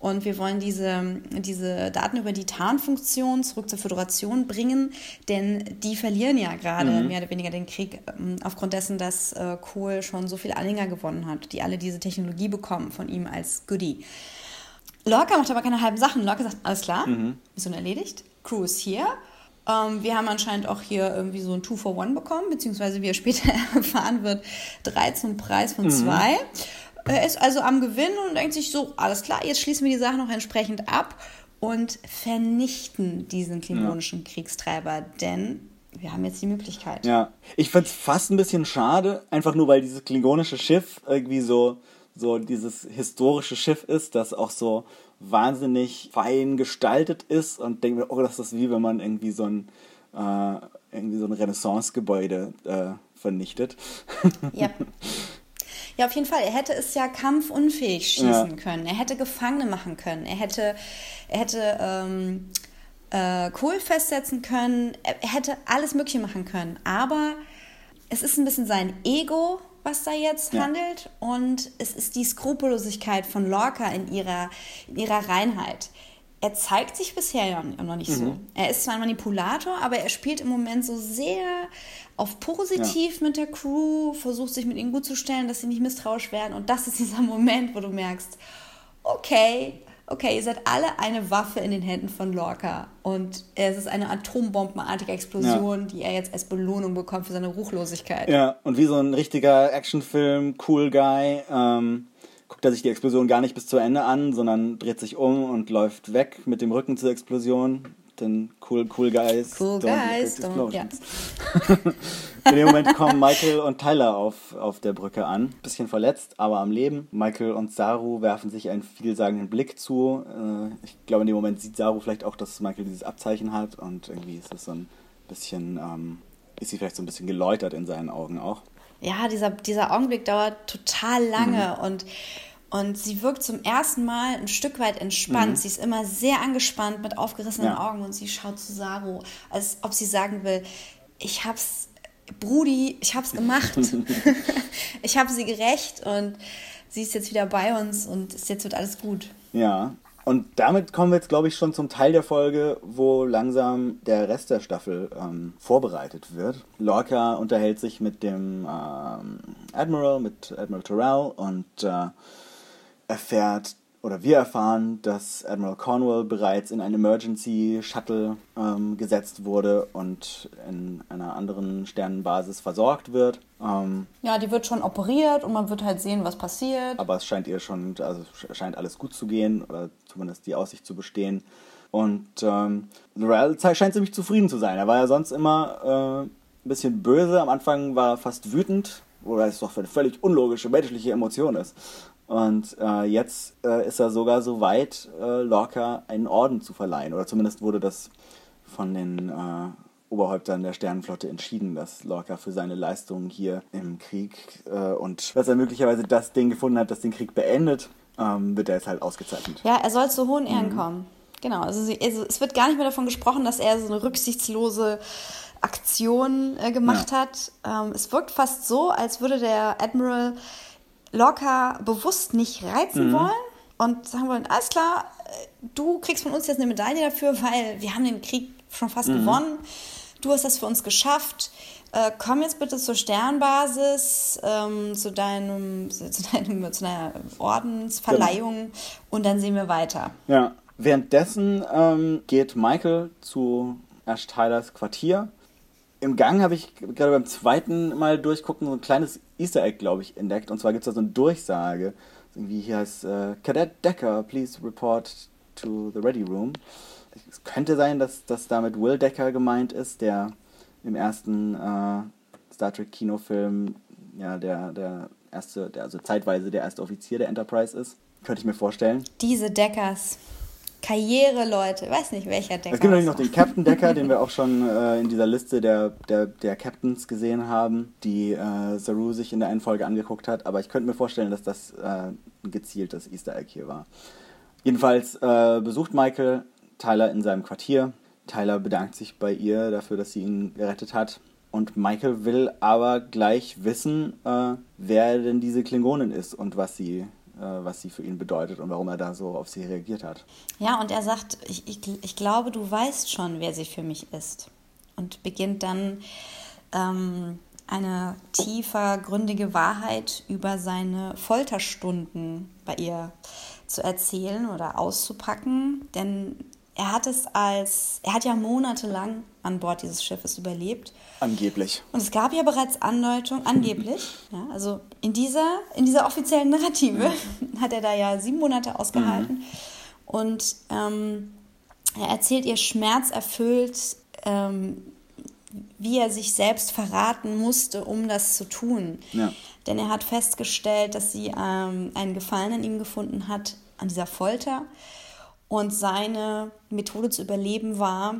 Und wir wollen diese, diese Daten über die Tarnfunktion zurück zur Föderation bringen, denn die verlieren ja gerade mehr oder weniger den Krieg ähm, aufgrund dessen, dass äh, Kohl schon so viele Anhänger gewonnen hat, die alle diese Technologie bekommen von ihm als Goodie. Lorca macht aber keine halben Sachen. Lorca sagt, alles klar, Mission erledigt, Crew ist hier. Ähm, wir haben anscheinend auch hier irgendwie so ein Two for One bekommen, beziehungsweise wie er später erfahren wird, drei zum Preis von zwei. Er ist also am Gewinn und denkt sich so, alles klar, jetzt schließen wir die Sache noch entsprechend ab und vernichten diesen klingonischen Kriegstreiber, denn wir haben jetzt die Möglichkeit. Ja, ich find's fast ein bisschen schade, einfach nur weil dieses klingonische Schiff irgendwie so, so dieses historische Schiff ist, das auch so wahnsinnig fein gestaltet ist und denke mir, oh, das ist wie wenn man irgendwie so ein, äh, irgendwie so ein Renaissance-Gebäude äh, vernichtet. Ja. Ja, auf jeden Fall. Er hätte es ja kampfunfähig schießen Ja. können. Er hätte Gefangene machen können. Er hätte, er hätte ähm, äh, Kohl festsetzen können. Er, er hätte alles Mögliche machen können. Aber es ist ein bisschen sein Ego, was da jetzt Ja. handelt. Und es ist die Skrupellosigkeit von Lorca in ihrer, in ihrer Reinheit. Er zeigt sich bisher ja noch nicht so. Er ist zwar ein Manipulator, aber er spielt im Moment so sehr auf positiv mit der Crew, versucht sich mit ihnen gut zu stellen, dass sie nicht misstrauisch werden. Und das ist dieser Moment, wo du merkst, okay, okay, ihr seid alle eine Waffe in den Händen von Lorca. Und es ist eine atombombenartige Explosion, die er jetzt als Belohnung bekommt für seine Ruchlosigkeit. Ja, und wie so ein richtiger Actionfilm, cool Guy, ähm, guckt er sich die Explosion gar nicht bis zu Ende an, sondern dreht sich um und läuft weg mit dem Rücken zur Explosion. Denn cool, cool Guys. Cool guys, don't, ja. In dem Moment kommen Michael und Tyler auf, auf der Brücke an. Bisschen verletzt, aber am Leben. Michael und Saru werfen sich einen vielsagenden Blick zu. Äh, Ich glaube, in dem Moment sieht Saru vielleicht auch, dass Michael dieses Abzeichen hat. Und irgendwie ist es so ein bisschen, ähm, ist sie vielleicht so ein bisschen geläutert in seinen Augen auch. ja, dieser, dieser Augenblick dauert total lange Mhm. und, und sie wirkt zum ersten Mal ein Stück weit entspannt. Sie ist immer sehr angespannt mit aufgerissenen Mhm. Ja. Augen und sie schaut zu Saru, als ob sie sagen will, ich hab's, Brudi, ich hab's gemacht. ich habe sie gerecht und sie ist jetzt wieder bei uns und jetzt wird alles gut. Ja. Und damit kommen wir jetzt, glaube ich, schon zum Teil der Folge, wo langsam der Rest der Staffel ähm, vorbereitet wird. Lorca unterhält sich mit dem ähm, Admiral, mit Admiral Terrell und äh, erfährt, oder wir erfahren, dass Admiral Cornwall bereits in ein Emergency Shuttle ähm, gesetzt wurde und in einer anderen Sternenbasis versorgt wird. Ähm, Ja, die wird schon operiert und man wird halt sehen, was passiert. aber es scheint ihr schon, also sch- scheint alles gut zu gehen oder zumindest die Aussicht zu bestehen. Und ähm, Lorel scheint ziemlich zufrieden zu sein. Er war ja sonst immer äh, ein bisschen böse. Am Anfang war er fast wütend, wobei es doch eine völlig unlogische menschliche Emotion ist. Und äh, jetzt äh, ist er sogar so weit, äh, Lorca einen Orden zu verleihen. Oder zumindest wurde das von den äh, Oberhäuptern der Sternenflotte entschieden, dass Lorca für seine Leistungen hier im Krieg äh, und dass er möglicherweise das Ding gefunden hat, das den Krieg beendet, ähm, wird er jetzt halt ausgezeichnet. Ja, er soll zu hohen Ehren Mhm. kommen. Genau, also, sie, also es wird gar nicht mehr davon gesprochen, dass er so eine rücksichtslose Aktion äh, gemacht hat. Ähm, es wirkt fast so, als würde der Admiral locker bewusst nicht reizen wollen und sagen wollen, alles klar, äh, du kriegst von uns jetzt eine Medaille dafür, weil wir haben den Krieg schon fast gewonnen. Du hast das für uns geschafft. Äh, komm jetzt bitte zur Sternbasis, ähm, zu deinem, zu deinem, zu deiner Ordensverleihung und dann sehen wir weiter. Ja. Währenddessen ähm, geht Michael zu Ash Tylers Quartier. Im Gang habe ich gerade beim zweiten Mal durchgucken so ein kleines Easter Egg, glaube ich, entdeckt. Und zwar gibt es da so eine Durchsage. Irgendwie hier heißt äh, Cadet Decker, please report to the ready room. Es könnte sein, dass das damit Will Decker gemeint ist, der im ersten äh, Star Trek Kinofilm ja der, der erste, der, also zeitweise der erste Offizier der Enterprise ist. Könnte ich mir vorstellen. Diese Deckers. Karriere-Leute. Weiß nicht, welcher Decker. Es gibt natürlich noch den Captain Decker, den wir auch schon äh, in dieser Liste der, der, der Captains gesehen haben, die äh, Saru sich in der einen Folge angeguckt hat. Aber ich könnte mir vorstellen, dass das äh, ein gezieltes Easter Egg hier war. Jedenfalls äh, besucht Michael Tyler in seinem Quartier. Tyler bedankt sich bei ihr dafür, dass sie ihn gerettet hat. Und Michael will aber gleich wissen, äh, wer denn diese Klingonin ist und was sie, was sie für ihn bedeutet und warum er da so auf sie reagiert hat. Ja, und er sagt, ich, ich, ich glaube, du weißt schon, wer sie für mich ist. Und beginnt dann ähm, eine tiefer, gründige Wahrheit über seine Folterstunden bei ihr zu erzählen oder auszupacken. Denn er hat es als, er hat ja monatelang an Bord dieses Schiffes überlebt. Angeblich. Und es gab ja bereits Andeutungen, angeblich, ja, also in dieser, in dieser offiziellen Narrative hat er da ja sieben Monate ausgehalten. Und ähm, er erzählt ihr schmerzerfüllt, ähm, wie er sich selbst verraten musste, um das zu tun. Ja. Denn er hat festgestellt, dass sie ähm, einen Gefallen an ihm gefunden hat, an dieser Folter. Und seine Methode zu überleben war,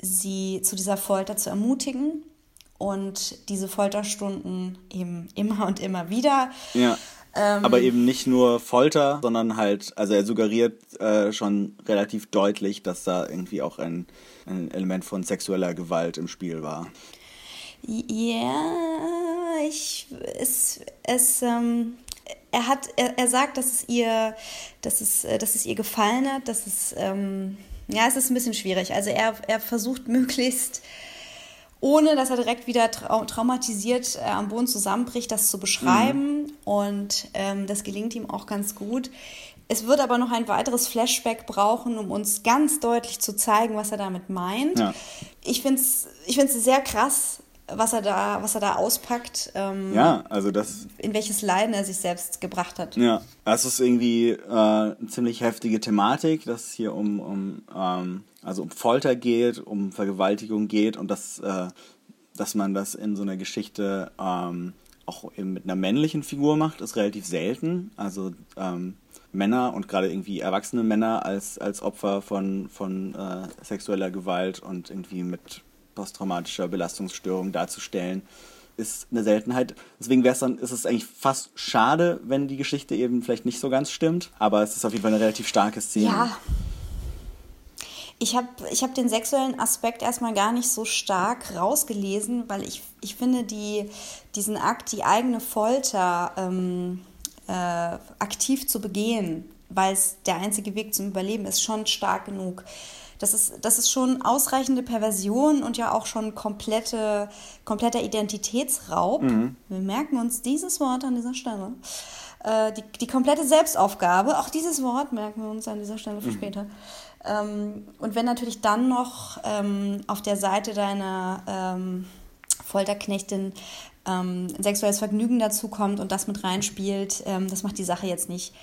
sie zu dieser Folter zu ermutigen und diese Folterstunden eben immer und immer wieder. Ja. Ähm, Aber eben nicht nur Folter, sondern halt, also er suggeriert äh, schon relativ deutlich, dass da irgendwie auch ein, ein Element von sexueller Gewalt im Spiel war. Ja, ich, es, es, ähm, er hat, er, er sagt, dass es ihr, dass es, äh, dass es ihr gefallen hat, dass es, ähm, ja, es ist ein bisschen schwierig. Also er, er versucht möglichst, ohne dass er direkt wieder trau traumatisiert äh, am Boden zusammenbricht, das zu beschreiben. Mhm. Und ähm, das gelingt ihm auch ganz gut. Es wird aber noch ein weiteres Flashback brauchen, um uns ganz deutlich zu zeigen, was er damit meint. Ja. Ich finde es ich find's sehr krass, was er da, was er da auspackt. Ähm, Ja, also das, In welches Leiden er sich selbst gebracht hat. ja, das ist irgendwie äh, eine ziemlich heftige Thematik, dass es hier um, um, ähm, also um Folter geht, um Vergewaltigung geht und dass, äh, dass man das in so einer Geschichte ähm, auch eben mit einer männlichen Figur macht, ist relativ selten. Also ähm, Männer und gerade irgendwie erwachsene Männer als, als Opfer von, von äh, sexueller Gewalt und irgendwie mit posttraumatischer Belastungsstörung darzustellen, ist eine Seltenheit. Deswegen wäre es dann, ist es eigentlich fast schade, wenn die Geschichte eben vielleicht nicht so ganz stimmt. Aber es ist auf jeden Fall eine relativ starke Szene. Ja. Ich habe ich hab den sexuellen Aspekt erstmal gar nicht so stark rausgelesen, weil ich, ich finde, die, diesen Akt, die eigene Folter ähm, äh, aktiv zu begehen, weil es der einzige Weg zum Überleben ist, schon stark genug. Das ist, das ist schon ausreichende Perversion und ja auch schon komplette, kompletter Identitätsraub. Wir merken uns dieses Wort an dieser Stelle. Äh, die, die komplette Selbstaufgabe, auch dieses Wort merken wir uns an dieser Stelle für später. Ähm, und wenn natürlich dann noch ähm, auf der Seite deiner ähm, Folterknechtin ähm, sexuelles Vergnügen dazu kommt und das mit reinspielt, ähm, das macht die Sache jetzt nicht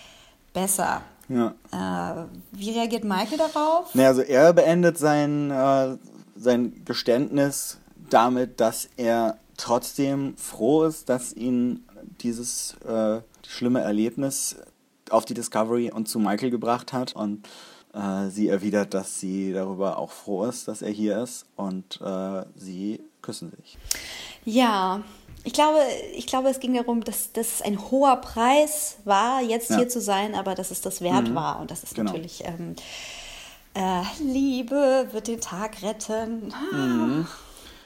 besser. Ja. Äh, wie reagiert Michael darauf? Ne, also er beendet sein, äh, sein Geständnis damit, dass er trotzdem froh ist, dass ihn dieses äh, schlimme Erlebnis auf die Discovery und zu Michael gebracht hat. Und äh, sie erwidert, dass sie darüber auch froh ist, dass er hier ist. Und äh, sie küssen sich. Ja, ich glaube, ich glaube, es ging darum, dass das ein hoher Preis war, jetzt Ja. hier zu sein, aber dass es das wert war. Und das ist Genau. natürlich ähm, äh, Liebe wird den Tag retten.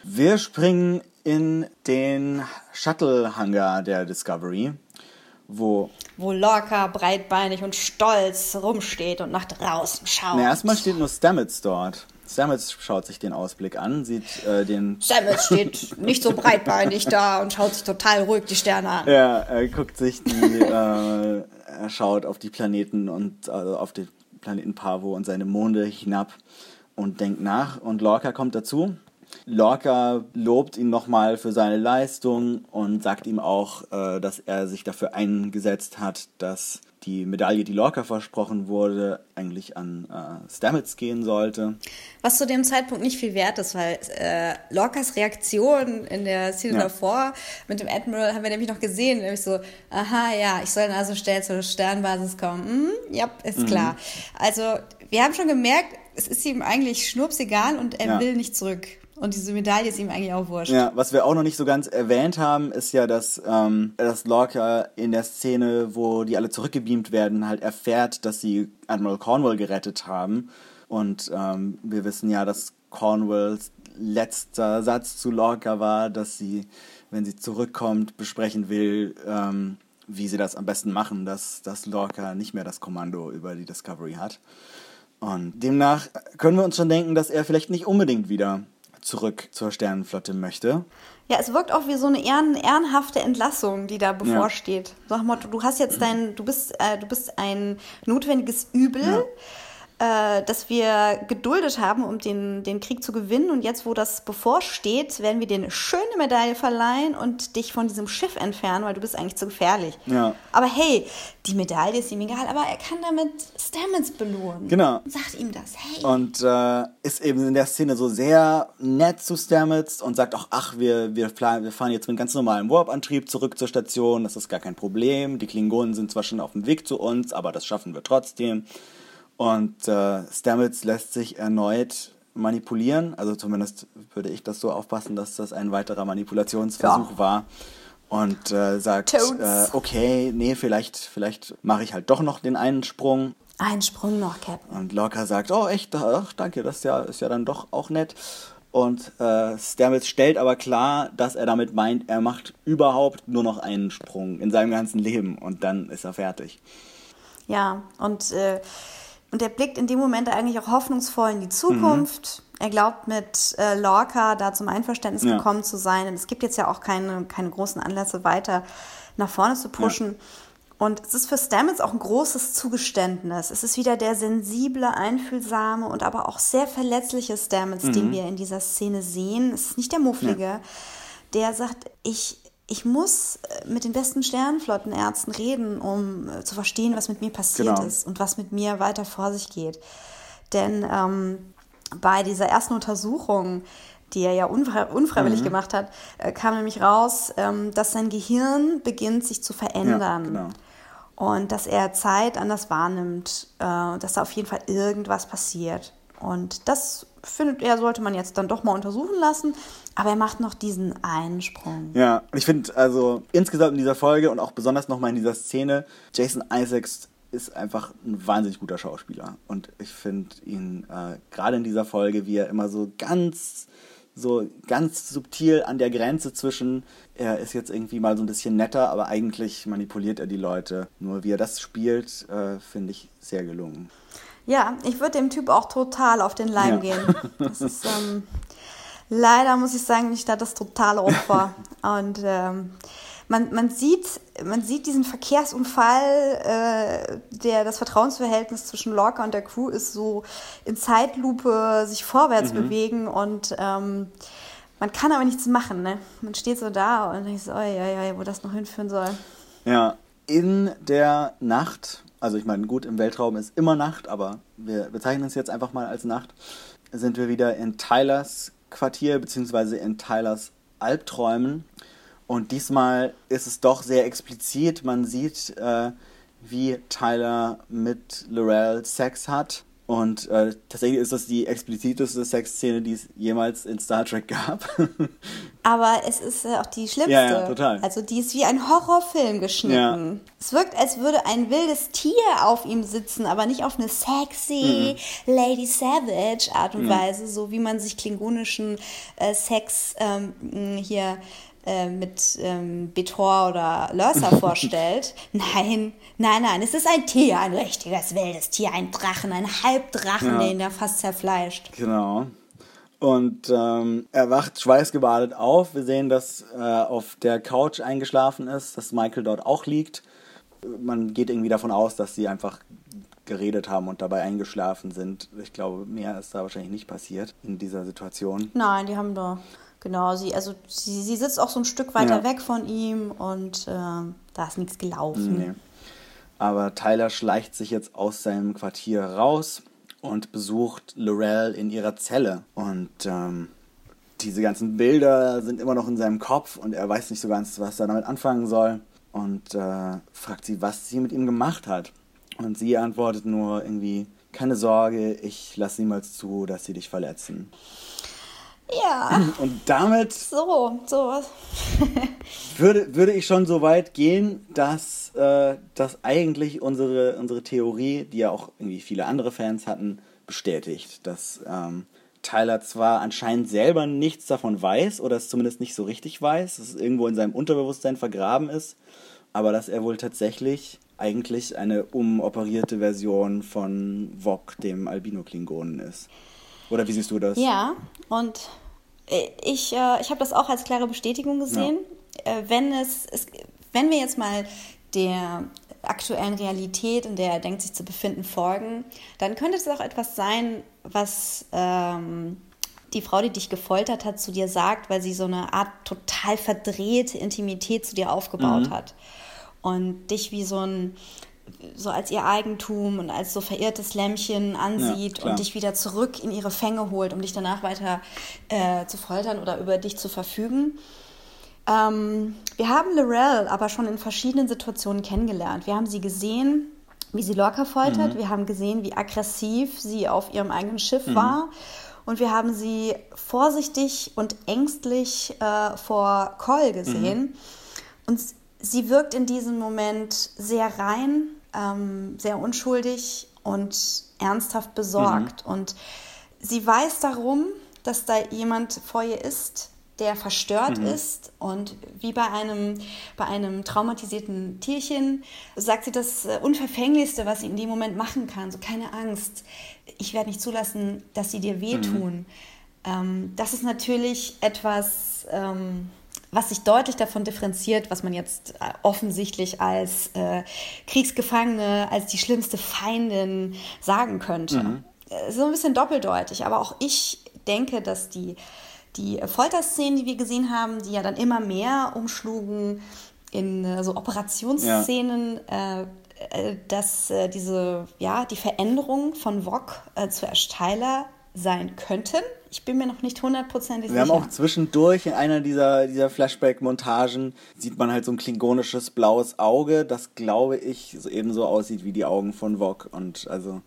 Wir springen in den Shuttle-Hangar der Discovery, wo Wo Lorca breitbeinig und stolz rumsteht und nach draußen schaut. Na, erstmal steht nur Stamets dort. Stamets schaut sich den Ausblick an, sieht äh, den. Samuel steht nicht so breitbeinig da und schaut sich total ruhig die Sterne an. Ja, er guckt sich die. äh, er schaut auf die Planeten und also auf den Planeten Pavo und seine Monde hinab und denkt nach. Und Lorca kommt dazu. Lorca lobt ihn nochmal für seine Leistung und sagt ihm auch, äh, dass er sich dafür eingesetzt hat, dass die Medaille, die Lorca versprochen wurde, eigentlich an äh, Stamets gehen sollte. Was zu dem Zeitpunkt nicht viel wert ist, weil äh, Lorcas Reaktion in der Szene Ja. davor mit dem Admiral haben wir nämlich noch gesehen. Nämlich so, aha, ja, ich soll also schnell zur Sternbasis kommen. Mhm, ja, ist klar. Also, wir haben schon gemerkt, es ist ihm eigentlich schnurpsegal und er Ja. will nicht zurück. Und diese Medaille ist ihm eigentlich auch wurscht. Ja, was wir auch noch nicht so ganz erwähnt haben, ist ja, dass, ähm, dass Lorca in der Szene, wo die alle zurückgebeamt werden, halt erfährt, dass sie Admiral Cornwall gerettet haben. Und ähm, wir wissen ja, dass Cornwalls letzter Satz zu Lorca war, dass sie, wenn sie zurückkommt, besprechen will, ähm, wie sie das am besten machen, dass, dass Lorca nicht mehr das Kommando über die Discovery hat. Und demnach können wir uns schon denken, dass er vielleicht nicht unbedingt wieder zurück zur Sternenflotte möchte. Ja, es wirkt auch wie so eine ehren, ehrenhafte Entlassung, die da bevorsteht. Sag mal, du hast jetzt dein, du bist, äh, du bist ein notwendiges Übel. Äh, dass wir geduldet haben, um den, den Krieg zu gewinnen. Und jetzt, wo das bevorsteht, werden wir dir eine schöne Medaille verleihen und dich von diesem Schiff entfernen, weil du bist eigentlich zu gefährlich. Ja. Aber hey, die Medaille ist ihm egal, aber er kann damit Stamets belohnen. Genau. Sagt ihm das, hey. Und äh, ist eben in der Szene so sehr nett zu Stamets und sagt auch, ach, wir, wir, wir fahren jetzt mit ganz normalem Warp-Antrieb zurück zur Station, das ist gar kein Problem. Die Klingonen sind zwar schon auf dem Weg zu uns, aber das schaffen wir trotzdem. Und äh, Stamets lässt sich erneut manipulieren, also zumindest würde ich das so aufpassen, dass das ein weiterer Manipulationsversuch Ja. war. Und äh, sagt, äh, okay, nee, vielleicht, vielleicht mache ich halt doch noch den einen Sprung. Ein Sprung noch, Captain. Und Lorca sagt, oh echt, ach danke, das ist ja, ist ja dann doch auch nett. Und äh, Stamets stellt aber klar, dass er damit meint, er macht überhaupt nur noch einen Sprung in seinem ganzen Leben und dann ist er fertig. Ja, und, äh, und er blickt in dem Moment eigentlich auch hoffnungsvoll in die Zukunft. Er glaubt, mit äh, Lorca da zum Einverständnis Ja. gekommen zu sein. Und es gibt jetzt ja auch keine, keine großen Anlässe weiter nach vorne zu pushen. Und es ist für Stamets auch ein großes Zugeständnis. Es ist wieder der sensible, einfühlsame und aber auch sehr verletzliche Stamets, den wir in dieser Szene sehen. Es ist nicht der Mufflige, der sagt, ich, ich muss äh, mit den besten Sternenflottenärzten reden, um äh, zu verstehen, was mit mir passiert Genau. ist und was mit mir weiter vor sich geht. Denn ähm, bei dieser ersten Untersuchung, die er ja unfre unfreiwillig gemacht hat, äh, kam nämlich raus, ähm, dass sein Gehirn beginnt sich zu verändern. genau. Und dass er Zeit anders wahrnimmt, äh, dass da auf jeden Fall irgendwas passiert. Und das findet er, sollte man jetzt dann doch mal untersuchen lassen. Aber er macht noch diesen einen Sprung. Ja, ich finde also insgesamt in dieser Folge und auch besonders nochmal in dieser Szene, Jason Isaacs ist einfach ein wahnsinnig guter Schauspieler. Und ich finde ihn äh, gerade in dieser Folge, wie er immer so ganz so ganz subtil an der Grenze zwischen, er ist jetzt irgendwie mal so ein bisschen netter, aber eigentlich manipuliert er die Leute. Nur wie er das spielt, äh, finde ich sehr gelungen. Ja, ich würde dem Typ auch total auf den Leim Ja. gehen. Das ist ähm, leider, muss ich sagen, nicht da das totale Opfer. Und ähm, man, man, sieht, man sieht diesen Verkehrsunfall, äh, der das Vertrauensverhältnis zwischen Lorca und der Crew ist so in Zeitlupe sich vorwärts bewegen und ähm, man kann aber nichts machen. Ne? Man steht so da und denkt so, oi, oi, oi, wo das noch hinführen soll. Ja, in der Nacht, also ich meine, gut, im Weltraum ist immer Nacht, aber wir bezeichnen es jetzt einfach mal als Nacht, sind wir wieder in Tylers Quartier, beziehungsweise in Tylers Albträumen. Und diesmal ist es doch sehr explizit. Man sieht, äh, wie Tyler mit Lorel Sex hat. Und äh, tatsächlich ist das die expliziteste Sexszene, die es jemals in Star Trek gab. Aber es ist äh, auch die schlimmste. Ja, ja, total. Also die ist wie ein Horrorfilm geschnitten. Es wirkt, als würde ein wildes Tier auf ihm sitzen, aber nicht auf eine sexy Lady Savage Art und Weise, so wie man sich klingonischen äh, Sex ähm, hier äh, mit ähm, Betor oder Lursa vorstellt. Nein, nein, nein, es ist ein Tier, ein richtiges wildes Tier, ein Drachen, ein Halbdrachen, Ja. der ihn da fast zerfleischt. Genau. Und ähm, er wacht schweißgebadet auf. Wir sehen, dass äh, auf der Couch eingeschlafen ist, dass Michael dort auch liegt. Man geht irgendwie davon aus, dass sie einfach geredet haben und dabei eingeschlafen sind. Ich glaube, mehr ist da wahrscheinlich nicht passiert in dieser Situation. Nein, die haben da, genau, sie, also sie, sie sitzt auch so ein Stück weiter Ja. weg von ihm und ähm, da ist nichts gelaufen. Nee. Aber Tyler schleicht sich jetzt aus seinem Quartier raus und besucht Lorel in ihrer Zelle. Und ähm, diese ganzen Bilder sind immer noch in seinem Kopf und er weiß nicht so ganz, was er damit anfangen soll. Und äh, fragt sie, was sie mit ihm gemacht hat. Und sie antwortet nur irgendwie, keine Sorge, ich lasse niemals zu, dass sie dich verletzen. Ja, Und damit so, so. würde, würde ich schon so weit gehen, dass, äh, dass eigentlich unsere, unsere Theorie, die ja auch irgendwie viele andere Fans hatten, bestätigt. Dass ähm, Tyler zwar anscheinend selber nichts davon weiß oder es zumindest nicht so richtig weiß, dass es irgendwo in seinem Unterbewusstsein vergraben ist, aber dass er wohl tatsächlich eigentlich eine umoperierte Version von Vok, dem Albino-Klingonen ist. Oder wie siehst du das? Ja, und äh, ich, äh, ich habe das auch als klare Bestätigung gesehen. Äh, wenn, es, es, wenn wir jetzt mal der aktuellen Realität, in der er denkt, sich zu befinden, folgen, dann könnte es auch etwas sein, was ähm, die Frau, die dich gefoltert hat, zu dir sagt, weil sie so eine Art total verdrehte Intimität zu dir aufgebaut mhm. hat und dich wie so ein so als ihr Eigentum und als so verirrtes Lämmchen ansieht ja, und dich wieder zurück in ihre Fänge holt, um dich danach weiter äh, zu foltern oder über dich zu verfügen. Ähm, wir haben Lorel aber schon in verschiedenen Situationen kennengelernt. Wir haben sie gesehen, wie sie Lorca foltert. Mhm. Wir haben gesehen, wie aggressiv sie auf ihrem eigenen Schiff mhm. war. Und wir haben sie vorsichtig und ängstlich äh, vor Cole gesehen. Mhm. Und sie wirkt in diesem Moment sehr rein, ähm, sehr unschuldig und ernsthaft besorgt. Mhm. Und sie weiß darum, dass da jemand vor ihr ist, der verstört mhm. ist. Und wie bei einem, bei einem traumatisierten Tierchen sagt sie das äh, Unverfänglichste, was sie in dem Moment machen kann. So keine Angst. Ich werde nicht zulassen, dass sie dir wehtun. Mhm. Ähm, das ist natürlich etwas, ähm, was sich deutlich davon differenziert, was man jetzt äh, offensichtlich als äh, Kriegsgefangene, als die schlimmste Feindin sagen könnte. Mhm. Äh, so ein bisschen doppeldeutig, aber auch ich denke, dass die die Folterszenen, die wir gesehen haben, die ja dann immer mehr umschlugen in äh, so Operationsszenen, ja. äh, äh dass diese, ja, die Veränderung von Wok zu Tyler sein könnten. Ich bin mir noch nicht hundertprozentig sicher. Wir haben auch zwischendurch in einer dieser, dieser Flashback-Montagen sieht man halt so ein klingonisches blaues Auge, das glaube ich so ebenso aussieht wie die Augen von Wok und also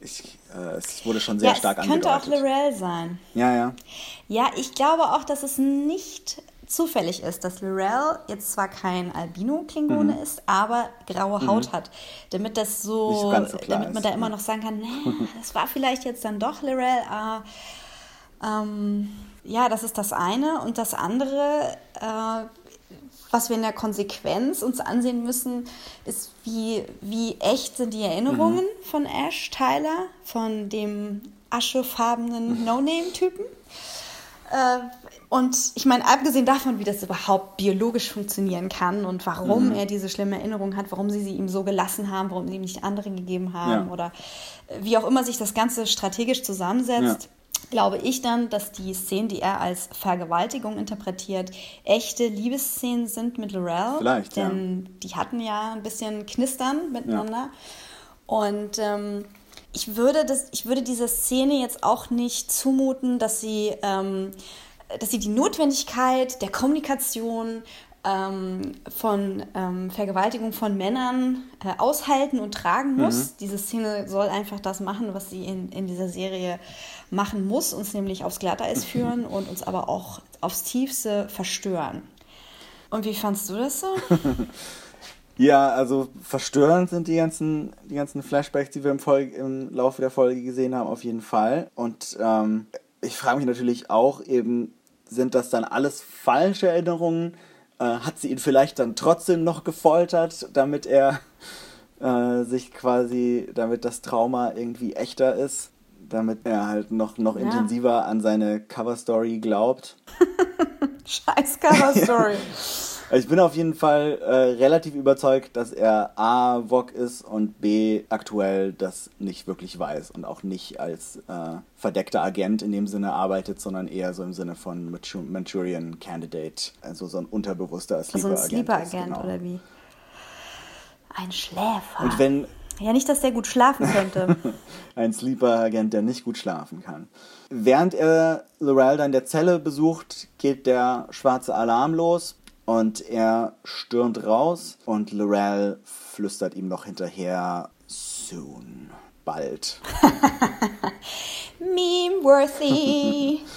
ich, äh, es wurde schon sehr ja, stark angedeutet. könnte auch Lorel sein. Ja, ja. Ja, ich glaube auch, dass es nicht zufällig ist, dass Lorel jetzt zwar kein Albino-Klingone mhm. ist, aber graue mhm. Haut hat. Damit das so, so damit man ist. da immer noch sagen kann, nee, das war vielleicht jetzt dann doch Lorel. Äh, ähm, ja, das ist das eine. Und das andere, äh, was wir in der Konsequenz uns ansehen müssen, ist, wie, wie echt sind die Erinnerungen mhm. von Ash Tyler, von dem aschefarbenen No-Name-Typen. Äh, und ich meine, abgesehen davon, wie das überhaupt biologisch funktionieren kann und warum mhm. er diese schlimme Erinnerung hat, warum sie sie ihm so gelassen haben, warum sie ihm nicht andere gegeben haben ja. oder wie auch immer sich das Ganze strategisch zusammensetzt, glaube ich dann, dass die Szenen, die er als Vergewaltigung interpretiert, echte Liebesszenen sind mit Lorel. Vielleicht, denn ja. die hatten ja ein bisschen Knistern miteinander. Ja. Und ähm, ich, würde das, ich würde dieser Szene jetzt auch nicht zumuten, dass sie, ähm, dass sie die Notwendigkeit der Kommunikation ähm, von ähm, Vergewaltigung von Männern äh, aushalten und tragen muss. Mhm. Diese Szene soll einfach das machen, was sie in, in dieser Serie machen muss, uns nämlich aufs Glatteis führen und uns aber auch aufs Tiefste verstören. Und wie fandst du das so? ja, also verstörend sind die ganzen, die ganzen Flashbacks, die wir im, Folge, im Laufe der Folge gesehen haben, auf jeden Fall. Und ähm, ich frage mich natürlich auch eben, sind das dann alles falsche Erinnerungen? Äh, hat sie ihn vielleicht dann trotzdem noch gefoltert, damit er äh, sich quasi, damit das Trauma irgendwie echter ist? damit er halt noch, noch ja. intensiver an seine Cover-Story glaubt. Scheiß Cover-Story. ich bin auf jeden Fall äh, relativ überzeugt, dass er A, VOG ist und B, aktuell das nicht wirklich weiß und auch nicht als äh, verdeckter Agent in dem Sinne arbeitet, sondern eher so im Sinne von Manchurian Candidate, also so ein unterbewusster Sleeper-Agent. Also ein Sleeper-Agent genau. oder wie? Ein Schläfer. Und wenn, ja, nicht, dass der gut schlafen könnte. Ein Sleeper-Agent, der nicht gut schlafen kann. Während er Lorel dann der Zelle besucht, geht der schwarze Alarm los und er stürmt raus und Lorel flüstert ihm noch hinterher, soon, bald. Meme-worthy.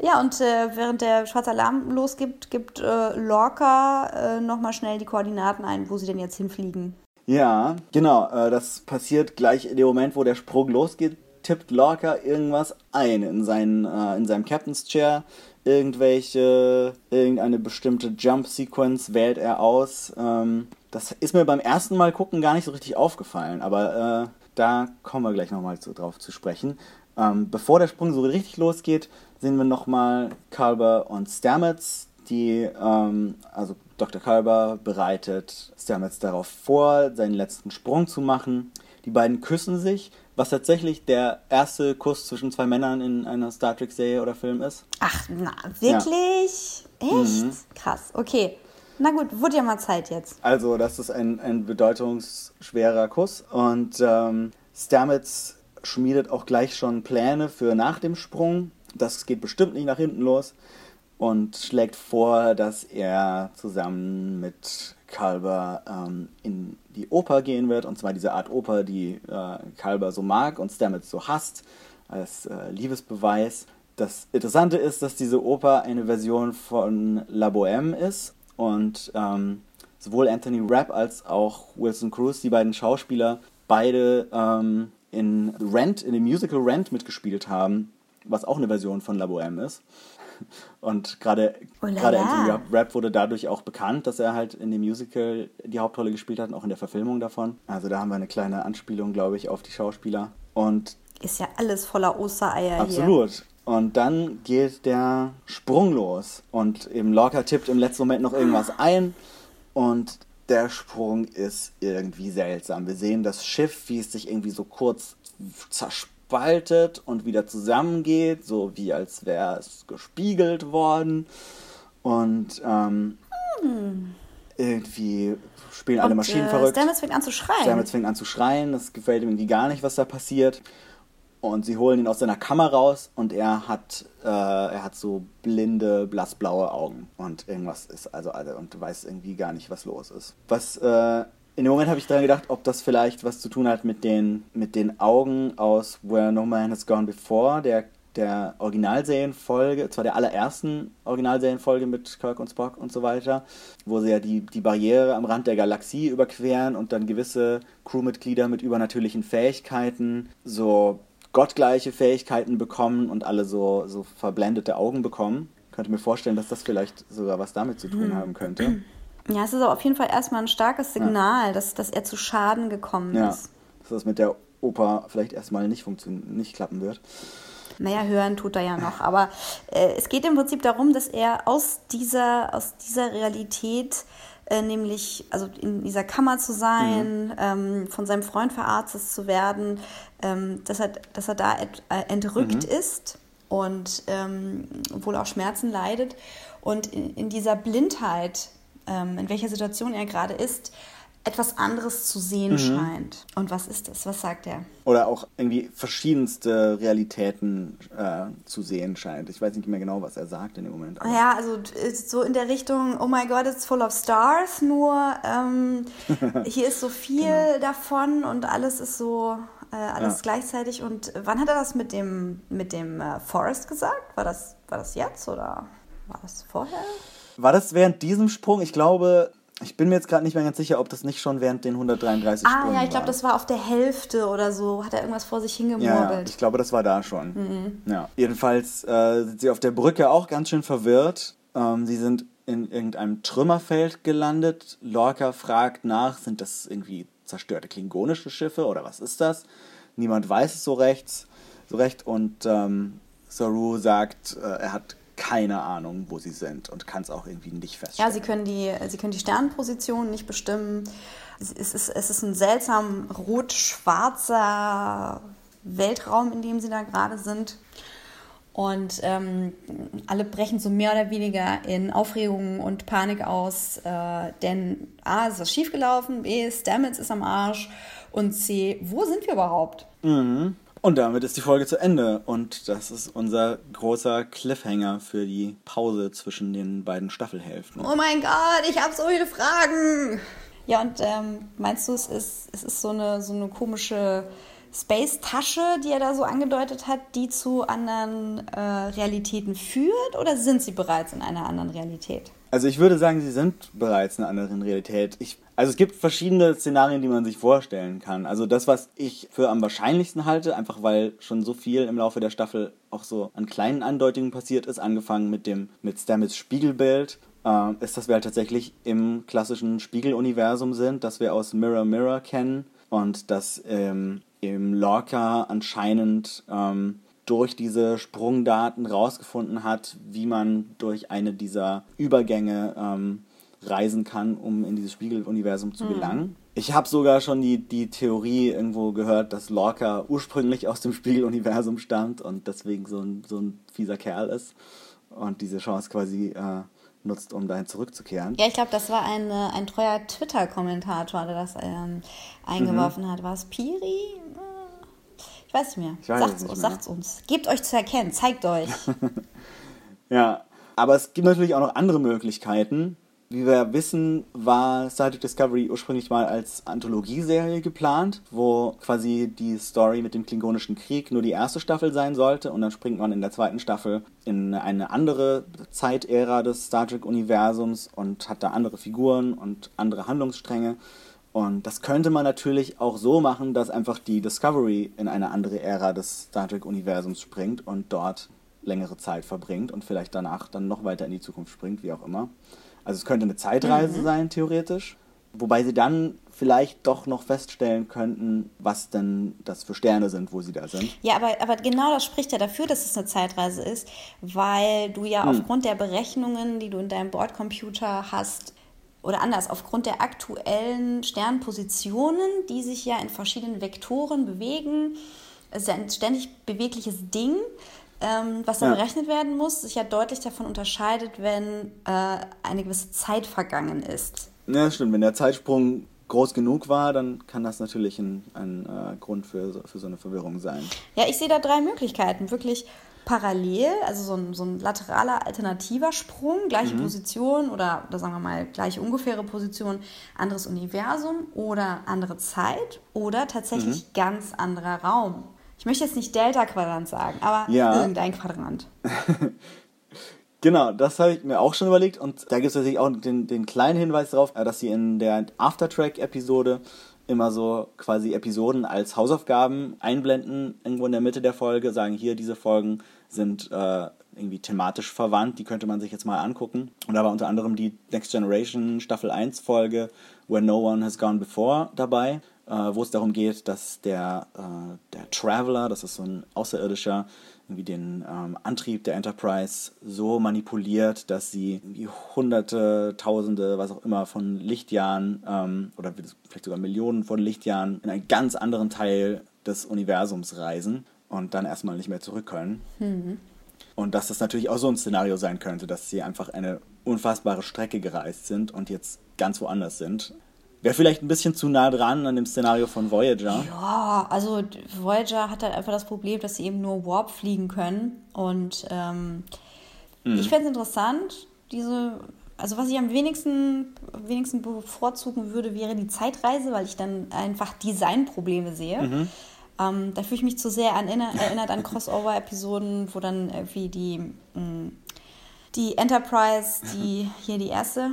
Ja, und äh, während der schwarze Alarm losgibt, gibt äh, Lorca äh, nochmal schnell die Koordinaten ein, wo sie denn jetzt hinfliegen. Ja, genau. Äh, das passiert gleich in dem Moment, wo der Sprung losgeht, tippt Lorca irgendwas ein in, seinen, äh, in seinem Captain's Chair. Irgendwelche, irgendeine bestimmte Jump-Sequence wählt er aus. Ähm, das ist mir beim ersten Mal gucken gar nicht so richtig aufgefallen, aber äh, da kommen wir gleich nochmal drauf zu sprechen. Ähm, bevor der Sprung so richtig losgeht, sehen wir nochmal Kalber und Stamets, Die, ähm, also Dr. Kalber bereitet Stamets darauf vor, seinen letzten Sprung zu machen. Die beiden küssen sich, was tatsächlich der erste Kuss zwischen zwei Männern in einer Star Trek-Serie oder Film ist. Ach, na, wirklich? Echt? Krass, okay. Na gut, wurde ja mal Zeit jetzt. Also, das ist ein, ein bedeutungsschwerer Kuss. Und ähm, Stamets schmiedet auch gleich schon Pläne für nach dem Sprung. Das geht bestimmt nicht nach hinten los. Und schlägt vor, dass er zusammen mit Kalber ähm, in die Oper gehen wird. Und zwar diese Art Oper, die äh, Kalber so mag und Stamets so hasst, als äh, Liebesbeweis. Das Interessante ist, dass diese Oper eine Version von La Bohème ist. Und ähm, sowohl Anthony Rapp als auch Wilson Cruz, die beiden Schauspieler, beide ähm, in Rent, in dem Musical Rent mitgespielt haben, was auch eine Version von La Bohème ist. Und gerade Oh gerade. Anthony Rapp wurde dadurch auch bekannt, dass er halt in dem Musical die Hauptrolle gespielt hat und auch in der Verfilmung davon. Also da haben wir eine kleine Anspielung, glaube ich, auf die Schauspieler. Und Ist ja alles voller Ostereier hier. Absolut. Und dann geht der Sprung los. Und eben Lorca tippt im letzten Moment noch irgendwas ein. Und der Sprung ist irgendwie seltsam. Wir sehen das Schiff, wie es sich irgendwie so kurz zerspaltet und wieder zusammengeht, so wie als wäre es gespiegelt worden. Und ähm, irgendwie spielen alle Und, Maschinen äh, verrückt. Stamets fängt an zu schreien. Stamets fängt an zu schreien, das gefällt ihm irgendwie gar nicht, was da passiert. Und sie holen ihn aus seiner Kammer raus und er hat, äh, er hat so blinde, blassblaue Augen. Und irgendwas ist, also, also und weiß irgendwie gar nicht, was los ist. Was, äh, in dem Moment habe ich daran gedacht, ob das vielleicht was zu tun hat mit den, mit den Augen aus Where No Man Has Gone Before, der, der Originalserienfolge, zwar der allerersten Originalserienfolge mit Kirk und Spock und so weiter, wo sie ja die, die Barriere am Rand der Galaxie überqueren und dann gewisse Crewmitglieder mit übernatürlichen Fähigkeiten so gottgleiche Fähigkeiten bekommen und alle so, so verblendete Augen bekommen. Ich könnte mir vorstellen, dass das vielleicht sogar was damit zu tun haben könnte. Ja, es ist aber auf jeden Fall erstmal ein starkes Signal, dass, dass er zu Schaden gekommen Ja, ist. dass das mit der Oper vielleicht erstmal nicht funktionieren, nicht klappen wird. Naja, hören tut er ja noch. Aber äh, es geht im Prinzip darum, dass er aus dieser, aus dieser Realität, äh, nämlich also in dieser Kammer zu sein, ähm, von seinem Freund verarztet zu werden, ähm, dass, er, dass er da et, äh, entrückt ist und ähm, wohl auch Schmerzen leidet. Und in, in dieser Blindheit, in welcher Situation er gerade ist, etwas anderes zu sehen scheint. Und was ist das? Was sagt er? Oder auch irgendwie verschiedenste Realitäten äh, zu sehen scheint. Ich weiß nicht mehr genau, was er sagt in dem Moment. aber- Ja, also äh, so in der Richtung, oh my God, it's full of stars, nur ähm, hier ist so viel davon und alles ist so, äh, alles Ja. gleichzeitig. Und wann hat er das mit dem, mit dem äh, Forest gesagt? War das, war das jetzt oder war das vorher? War das während diesem Sprung? Ich glaube, ich bin mir jetzt gerade nicht mehr ganz sicher, ob das nicht schon während den 133 Ah Sprüngen ja, ich glaube, das war auf der Hälfte oder so. Hat er irgendwas vor sich Ja, ja, hingemurmelt? ich glaube, das war da schon. Mhm. Ja. Jedenfalls äh, sind sie auf der Brücke auch ganz schön verwirrt. Ähm, sie sind in irgendeinem Trümmerfeld gelandet. Lorca fragt nach, sind das irgendwie zerstörte klingonische Schiffe oder was ist das? Niemand weiß es so rechts, so recht. Und ähm, Saru sagt, äh, er hat keine Ahnung, wo sie sind und kann es auch irgendwie nicht Ja, feststellen. sie können die, sie können die Sternenposition nicht bestimmen. Es ist, es ist ein seltsam rot-schwarzer Weltraum, in dem sie da gerade sind. Und ähm, alle brechen so mehr oder weniger in Aufregung und Panik aus, äh, denn A, ist was schiefgelaufen, B, Stamets ist am Arsch und C, wo sind wir überhaupt? Und damit ist die Folge zu Ende. Und das ist unser großer Cliffhanger für die Pause zwischen den beiden Staffelhälften. Oh mein Gott, ich habe so viele Fragen. Ja, und ähm, meinst du, es ist, es ist so eine, so eine komische Space-Tasche, die er da so angedeutet hat, die zu anderen äh, Realitäten führt? Oder sind sie bereits in einer anderen Realität? Also ich würde sagen, sie sind bereits in einer anderen Realität. Ich, also es gibt verschiedene Szenarien, die man sich vorstellen kann. Also das, was ich für am wahrscheinlichsten halte, einfach weil schon so viel im Laufe der Staffel auch so an kleinen Andeutungen passiert ist, angefangen mit dem mit Stamets Spiegelbild, äh, ist, dass wir halt tatsächlich im klassischen Spiegeluniversum sind, das wir aus Mirror Mirror kennen und dass ähm, im Lorca anscheinend ähm, durch diese Sprungdaten rausgefunden hat, wie man durch eine dieser Übergänge ähm, reisen kann, um in dieses Spiegeluniversum zu gelangen. Ich habe sogar schon die, die Theorie irgendwo gehört, dass Lorca ursprünglich aus dem Spiegeluniversum stammt und deswegen so ein, so ein fieser Kerl ist und diese Chance quasi äh, nutzt, um dahin zurückzukehren. Ja, ich glaube, das war ein, äh, ein treuer Twitter-Kommentator, der das ähm, eingeworfen Mhm. hat. War es Piri? Ich weiß nicht mehr. Weiß sagt's, es nicht uns, mehr. sagt's uns. Gebt euch zu erkennen, zeigt euch. Ja, aber es gibt natürlich auch noch andere Möglichkeiten. Wie wir wissen, war Star Trek Discovery ursprünglich mal als Anthologieserie geplant, wo quasi die Story mit dem Klingonischen Krieg nur die erste Staffel sein sollte und dann springt man in der zweiten Staffel in eine andere Zeitära des Star Trek-Universums und hat da andere Figuren und andere Handlungsstränge. Und das könnte man natürlich auch so machen, dass einfach die Discovery in eine andere Ära des Star Trek-Universums springt und dort längere Zeit verbringt und vielleicht danach dann noch weiter in die Zukunft springt, wie auch immer. Also es könnte eine Zeitreise sein, theoretisch. Wobei sie dann vielleicht doch noch feststellen könnten, was denn das für Sterne sind, wo sie da sind. Ja, aber, aber genau das spricht ja dafür, dass es eine Zeitreise ist, weil du ja aufgrund der Berechnungen, die du in deinem Bordcomputer hast, oder anders, aufgrund der aktuellen Sternpositionen, die sich ja in verschiedenen Vektoren bewegen, es ist ja ein ständig bewegliches Ding, ähm, was dann Ja. berechnet werden muss, sich ja deutlich davon unterscheidet, wenn äh, eine gewisse Zeit vergangen ist. Ja, stimmt. Wenn der Zeitsprung groß genug war, dann kann das natürlich ein, ein äh, Grund für, für so eine Verwirrung sein. Ja, ich sehe da drei Möglichkeiten. Wirklich parallel, also so ein, so ein lateraler alternativer Sprung, gleiche Position oder, oder sagen wir mal gleiche ungefähre Position, anderes Universum oder andere Zeit oder tatsächlich ganz anderer Raum. Ich möchte jetzt nicht Delta-Quadrant sagen, aber Ja. irgendein Quadrant. Genau, das habe ich mir auch schon überlegt und da gibt es natürlich auch den, den kleinen Hinweis darauf, äh, dass sie in der Aftertrack-Episode immer so quasi Episoden als Hausaufgaben einblenden, irgendwo in der Mitte der Folge, sagen hier, diese Folgen sind äh, irgendwie thematisch verwandt, die könnte man sich jetzt mal angucken. Und da war unter anderem die Next Generation Staffel 1 Folge Where No One Has Gone Before dabei, äh, wo es darum geht, dass der, äh, der Traveler, das ist so ein Außerirdischer, irgendwie den ähm, Antrieb der Enterprise so manipuliert, dass sie hunderte, tausende, was auch immer von Lichtjahren ähm, oder vielleicht sogar Millionen von Lichtjahren in einen ganz anderen Teil des Universums reisen und dann erstmal nicht mehr zurück können. Und dass das natürlich auch so ein Szenario sein könnte, dass sie einfach eine unfassbare Strecke gereist sind und jetzt ganz woanders sind. Wäre vielleicht ein bisschen zu nah dran an dem Szenario von Voyager. Ja, also Voyager hat halt einfach das Problem, dass sie eben nur Warp fliegen können. Und ähm, ich fände es interessant, diese, also was ich am wenigsten, wenigsten bevorzugen würde, wäre die Zeitreise, weil ich dann einfach Designprobleme sehe. Ähm, da fühle ich mich zu sehr an, erinnert an Crossover-Episoden, wo dann irgendwie die, mh, die Enterprise, die hier die erste,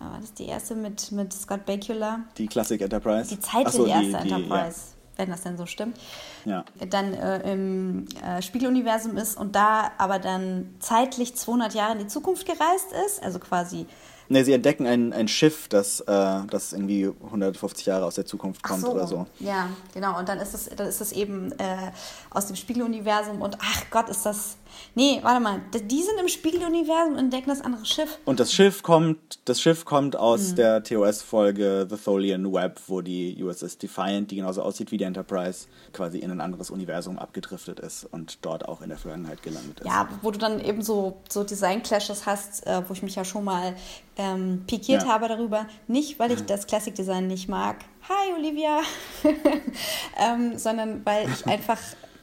äh, war das die erste mit, mit Scott Bakula? Die Classic Enterprise. Die Zeit so, die erste die- Enterprise, wenn das denn so stimmt, Ja. ja. dann äh, im äh, Spiegeluniversum ist und da aber dann zeitlich 200 Jahre in die Zukunft gereist ist, also quasi Ne, sie entdecken ein, ein Schiff, das, äh, das irgendwie 150 Jahre aus der Zukunft kommt oder so. Ja, genau. Und dann ist es, dann ist es eben äh, aus dem Spiegeluniversum und ach Gott, ist das. Nee, warte mal, die sind im Spiegeluniversum und entdecken das andere Schiff. Und das Schiff kommt, das Schiff kommt Mhm. aus der TOS-Folge The Tholian Web, wo die USS Defiant, die genauso aussieht wie die Enterprise, quasi in ein anderes Universum abgedriftet ist und dort auch in der Vergangenheit gelandet ist. Ja, wo du dann eben so, so Design-Clashes hast, äh, wo ich mich ja schon mal ähm, pikiert Ja. habe darüber. Nicht, weil ich das Classic-Design nicht mag. Hi, Olivia. ähm, sondern weil ich einfach,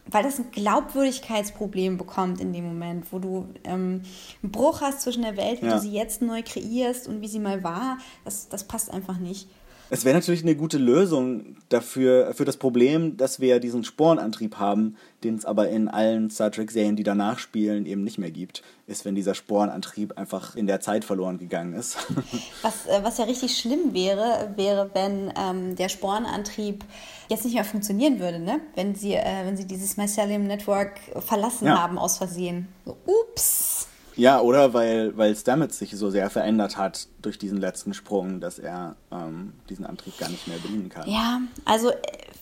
weil das ein Glaubwürdigkeitsproblem bekommt in dem Moment, wo du ähm, einen Bruch hast zwischen der Welt, wie Ja. du sie jetzt neu kreierst und wie sie mal war. Das, das passt einfach nicht. Es wäre natürlich eine gute Lösung dafür, für das Problem, dass wir diesen Sporenantrieb haben, den es aber in allen Star Trek-Serien, die danach spielen, eben nicht mehr gibt, ist, wenn dieser Sporenantrieb einfach in der Zeit verloren gegangen ist. Was, äh, was ja richtig schlimm wäre, wäre, wenn ähm, der Spornantrieb jetzt nicht mehr funktionieren würde, ne? Wenn sie, äh, wenn sie dieses Mycelium Network verlassen Ja. haben aus Versehen. So, ups. Ja, oder weil, weil Stamets sich so sehr verändert hat durch diesen letzten Sprung, dass er ähm, diesen Antrieb gar nicht mehr bedienen kann. Ja, also äh,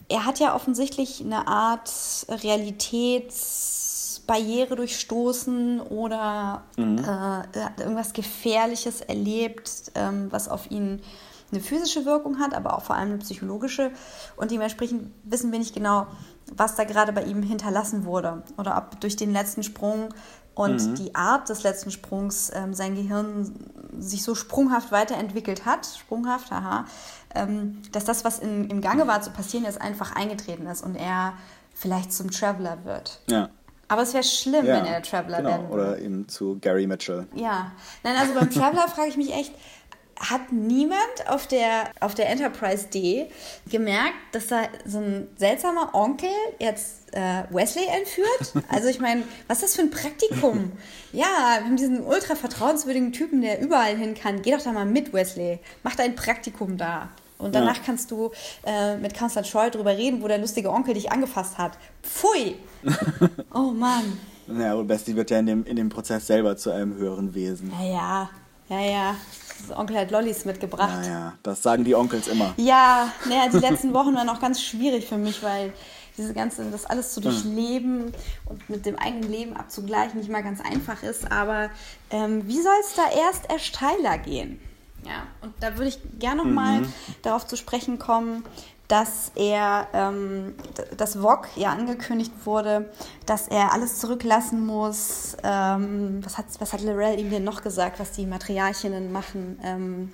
er hat ja offensichtlich eine Art Realitätsbarriere durchstoßen oder mhm. äh, irgendwas Gefährliches erlebt, ähm, was auf ihn eine physische Wirkung hat, aber auch vor allem eine psychologische. Und dementsprechend wissen wir nicht genau, was da gerade bei ihm hinterlassen wurde oder ob durch den letzten Sprung und mhm. die Art des letzten Sprungs ähm, sein Gehirn sich so sprunghaft weiterentwickelt hat, sprunghaft, haha, ähm, dass das, was in, im Gange war zu passieren, jetzt einfach eingetreten ist und er vielleicht zum Traveler wird. Ja. Aber es wäre schlimm, ja, wenn er Traveler genau. werden würde. Oder eben zu Gary Mitchell. Ja. Nein, also beim Traveler frage ich mich echt, hat niemand auf der, auf der Enterprise D gemerkt, dass da so ein seltsamer Onkel jetzt äh, Wesley entführt? Also ich meine, was ist das für ein Praktikum? Ja, wir haben diesen ultra vertrauenswürdigen Typen, der überall hin kann. Geh doch da mal mit, Wesley. Mach dein Praktikum da. Und danach ja. kannst du äh, mit Counselor Troy drüber reden, wo der lustige Onkel dich angefasst hat. Pfui! oh Mann. Naja, und Bestie wird ja in dem, in dem Prozess selber zu einem höheren Wesen. Ja, ja, ja, ja. Onkel hat Lollis mitgebracht. Naja, das sagen die Onkels immer. Ja, naja, die letzten Wochen waren auch ganz schwierig für mich, weil diese ganze, das alles zu durchleben hm. und mit dem eigenen Leben abzugleichen nicht mal ganz einfach ist. Aber ähm, wie soll es da erst erst steiler gehen? Ja, und da würde ich gerne nochmal mhm. darauf zu sprechen kommen, dass er, ähm, dass VOG ja angekündigt wurde, dass er alles zurücklassen muss. Ähm, was, hat, was hat Lorel ihm denn noch gesagt, was die Materialchen machen? Ähm,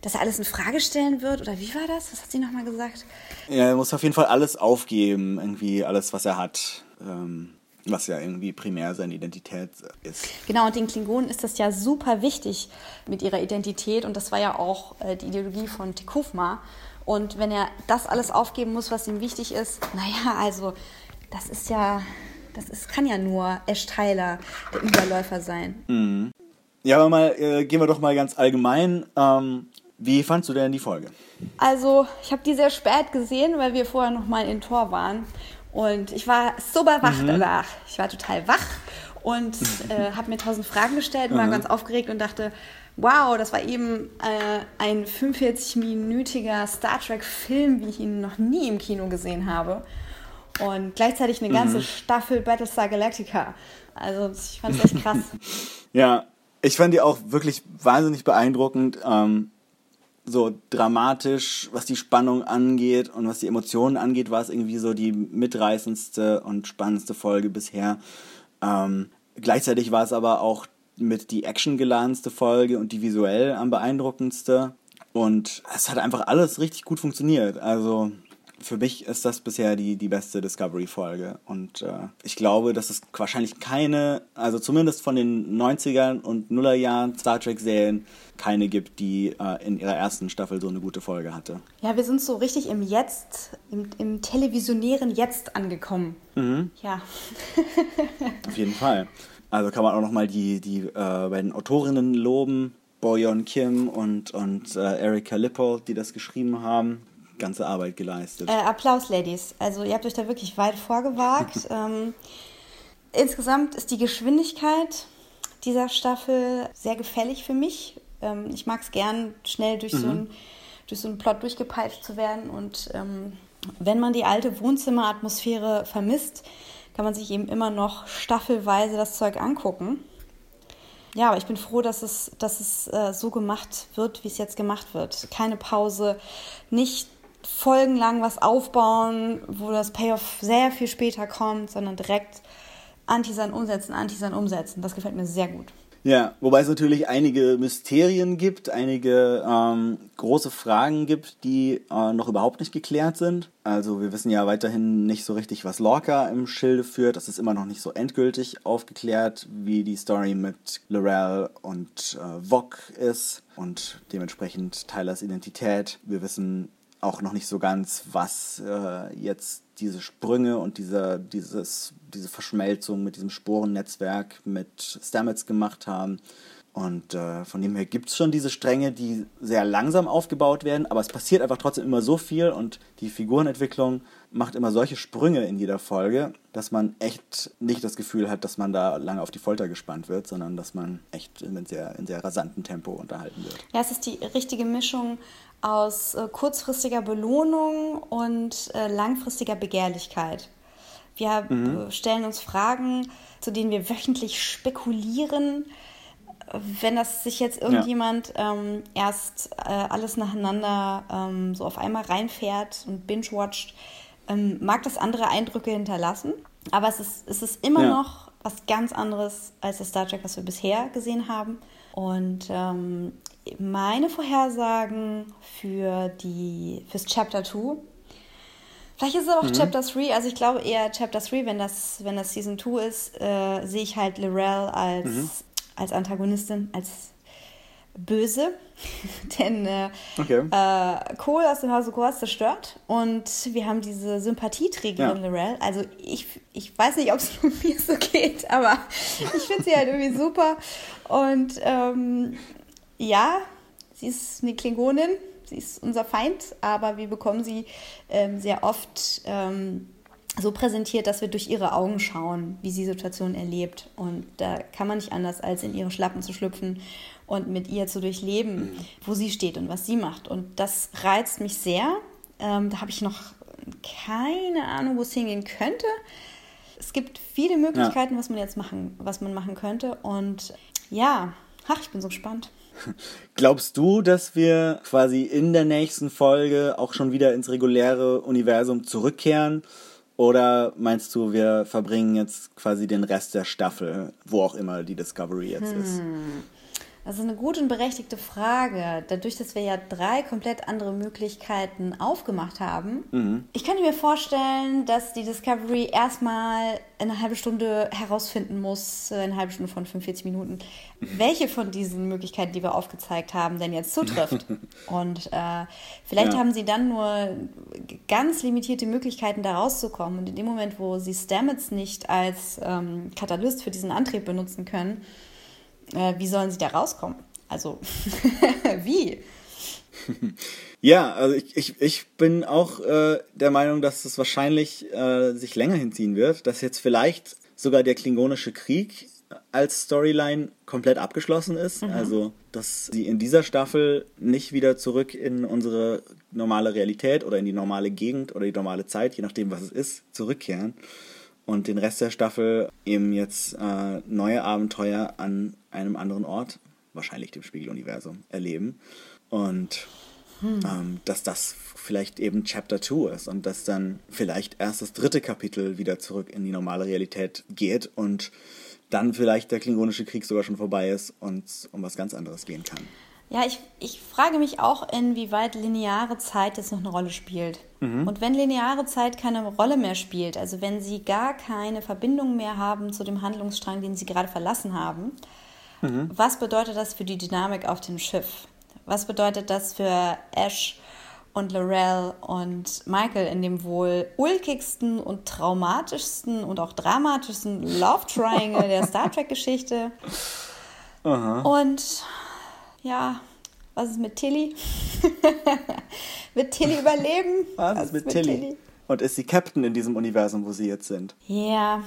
dass er alles in Frage stellen wird? Oder wie war das? Was hat sie nochmal gesagt? Ja, er muss auf jeden Fall alles aufgeben, irgendwie alles, was er hat. Ähm, was ja irgendwie primär seine Identität ist. Genau, und den Klingonen ist das ja super wichtig mit ihrer Identität. Und das war ja auch äh, die Ideologie von Tikufma. Und wenn er das alles aufgeben muss, was ihm wichtig ist, naja, also das ist ja, das ist, kann ja nur Ash Tyler, der Überläufer sein. Mhm. Ja, aber mal, äh, gehen wir doch mal ganz allgemein. Ähm, wie fandst du denn die Folge? Also, ich habe die sehr spät gesehen, weil wir vorher noch mal in Tor waren. Und ich war super wach mhm. danach. Ich war total wach und äh, habe mir tausend Fragen gestellt und war ganz aufgeregt und dachte, wow, das war eben äh, ein 45-minütiger Star Trek-Film, wie ich ihn noch nie im Kino gesehen habe. Und gleichzeitig eine ganze mhm. Staffel Battlestar Galactica. Also ich fand es echt krass. ja, ich fand die auch wirklich wahnsinnig beeindruckend. Ähm, so dramatisch, was die Spannung angeht und was die Emotionen angeht, war es irgendwie so die mitreißendste und spannendste Folge bisher. Ähm, gleichzeitig war es aber auch mit die actiongeladенste Folge und die visuell am beeindruckendste. Und es hat einfach alles richtig gut funktioniert. Also für mich ist das bisher die, die beste Discovery-Folge. Und äh, ich glaube, dass es wahrscheinlich keine, also zumindest von den 90ern und Nullerjahren Star Trek-Serien, keine gibt, die äh, in ihrer ersten Staffel so eine gute Folge hatte. Ja, wir sind so richtig im Jetzt, im, im televisionären Jetzt angekommen. Mhm. Ja. Auf jeden Fall. Also kann man auch nochmal die, die äh, beiden Autorinnen loben, Boyon Kim und, und äh, Erika Lippold, die das geschrieben haben. Ganze Arbeit geleistet. Äh, Applaus, Ladies. Also ihr habt euch da wirklich weit vorgewagt. ähm, insgesamt ist die Geschwindigkeit dieser Staffel sehr gefällig für mich. Ähm, ich mag es gern, schnell durch, mhm. so ein, durch so einen Plot durchgepeitscht zu werden. Und ähm, wenn man die alte Wohnzimmeratmosphäre vermisst, kann man sich eben immer noch staffelweise das Zeug angucken. Ja, aber ich bin froh, dass es, dass es äh, so gemacht wird, wie es jetzt gemacht wird. Keine Pause, nicht folgenlang was aufbauen, wo das Payoff sehr viel später kommt, sondern direkt Antisan umsetzen, Antisan umsetzen. Das gefällt mir sehr gut. Ja, wobei es natürlich einige Mysterien gibt, einige ähm, große Fragen gibt, die äh, noch überhaupt nicht geklärt sind. Also wir wissen ja weiterhin nicht so richtig, was Lorca im Schilde führt. Das ist immer noch nicht so endgültig aufgeklärt, wie die Story mit Lorel und äh, Vog ist und dementsprechend Tylers Identität. Wir wissen auch noch nicht so ganz, was äh, jetzt diese Sprünge und diese, dieses, diese Verschmelzung mit diesem Sporennetzwerk mit Stamets gemacht haben. Und äh, von dem her gibt es schon diese Stränge, die sehr langsam aufgebaut werden, aber es passiert einfach trotzdem immer so viel und die Figurenentwicklung macht immer solche Sprünge in jeder Folge, dass man echt nicht das Gefühl hat, dass man da lange auf die Folter gespannt wird, sondern dass man echt in sehr, in sehr rasantem Tempo unterhalten wird. Ja, es ist die richtige Mischung aus äh, kurzfristiger Belohnung und äh, langfristiger Begehrlichkeit. Wir mhm. stellen uns Fragen, zu denen wir wöchentlich spekulieren wenn das sich jetzt irgendjemand ja. ähm, erst äh, alles nacheinander ähm, so auf einmal reinfährt und binge-watcht, ähm, mag das andere Eindrücke hinterlassen. Aber es ist, es ist immer ja. noch was ganz anderes als das Star Trek, was wir bisher gesehen haben. Und ähm, meine Vorhersagen für die fürs Chapter 2 Vielleicht ist es auch mhm. Chapter 3, also ich glaube eher Chapter 3, wenn das, wenn das Season 2 ist, äh, sehe ich halt Lorel als mhm als Antagonistin, als böse, denn äh, okay. äh, Cole aus dem Hause Kors zerstört und wir haben diese Sympathieträgerin ja. Lorel. Also ich, ich weiß nicht, ob es nur mir so geht, aber ich finde sie halt irgendwie super und ähm, ja, sie ist eine Klingonin, sie ist unser Feind, aber wir bekommen sie ähm, sehr oft ähm, so präsentiert, dass wir durch ihre Augen schauen, wie sie Situationen erlebt. Und da kann man nicht anders, als in ihre Schlappen zu schlüpfen und mit ihr zu durchleben, wo sie steht und was sie macht. Und das reizt mich sehr. Ähm, da habe ich noch keine Ahnung, wo es hingehen könnte. Es gibt viele Möglichkeiten, ja. was man jetzt machen, was man machen könnte. Und ja, ach, ich bin so gespannt. Glaubst du, dass wir quasi in der nächsten Folge auch schon wieder ins reguläre Universum zurückkehren? Oder meinst du, wir verbringen jetzt quasi den Rest der Staffel, wo auch immer die Discovery jetzt hm. ist? Das ist eine gute und berechtigte Frage. Dadurch, dass wir ja drei komplett andere Möglichkeiten aufgemacht haben. Mhm. Ich könnte mir vorstellen, dass die Discovery erstmal eine halbe Stunde herausfinden muss, eine halbe Stunde von 45 Minuten, welche von diesen Möglichkeiten, die wir aufgezeigt haben, denn jetzt zutrifft. und äh, vielleicht ja. haben sie dann nur ganz limitierte Möglichkeiten, da rauszukommen. Und in dem Moment, wo sie Stamets nicht als ähm, Katalyst für diesen Antrieb benutzen können, äh, wie sollen sie da rauskommen? Also, wie? Ja, also ich, ich, ich bin auch äh, der Meinung, dass es wahrscheinlich äh, sich länger hinziehen wird, dass jetzt vielleicht sogar der Klingonische Krieg als Storyline komplett abgeschlossen ist. Mhm. Also, dass sie in dieser Staffel nicht wieder zurück in unsere normale Realität oder in die normale Gegend oder die normale Zeit, je nachdem, was es ist, zurückkehren. Und den Rest der Staffel eben jetzt äh, neue Abenteuer an einem anderen Ort, wahrscheinlich dem Spiegeluniversum, erleben. Und hm. ähm, dass das vielleicht eben Chapter 2 ist und dass dann vielleicht erst das dritte Kapitel wieder zurück in die normale Realität geht und dann vielleicht der Klingonische Krieg sogar schon vorbei ist und um was ganz anderes gehen kann. Ja, ich, ich frage mich auch, inwieweit lineare Zeit jetzt noch eine Rolle spielt. Mhm. Und wenn lineare Zeit keine Rolle mehr spielt, also wenn sie gar keine Verbindung mehr haben zu dem Handlungsstrang, den sie gerade verlassen haben, Mhm. Was bedeutet das für die Dynamik auf dem Schiff? Was bedeutet das für Ash und Lorel und Michael in dem wohl ulkigsten und traumatischsten und auch dramatischsten Love Triangle der Star Trek-Geschichte? Und ja, was ist mit Tilly? Wird Tilly überleben? Was, was ist mit, mit Tilly? Tilly? Und ist sie Captain in diesem Universum, wo sie jetzt sind? Ja,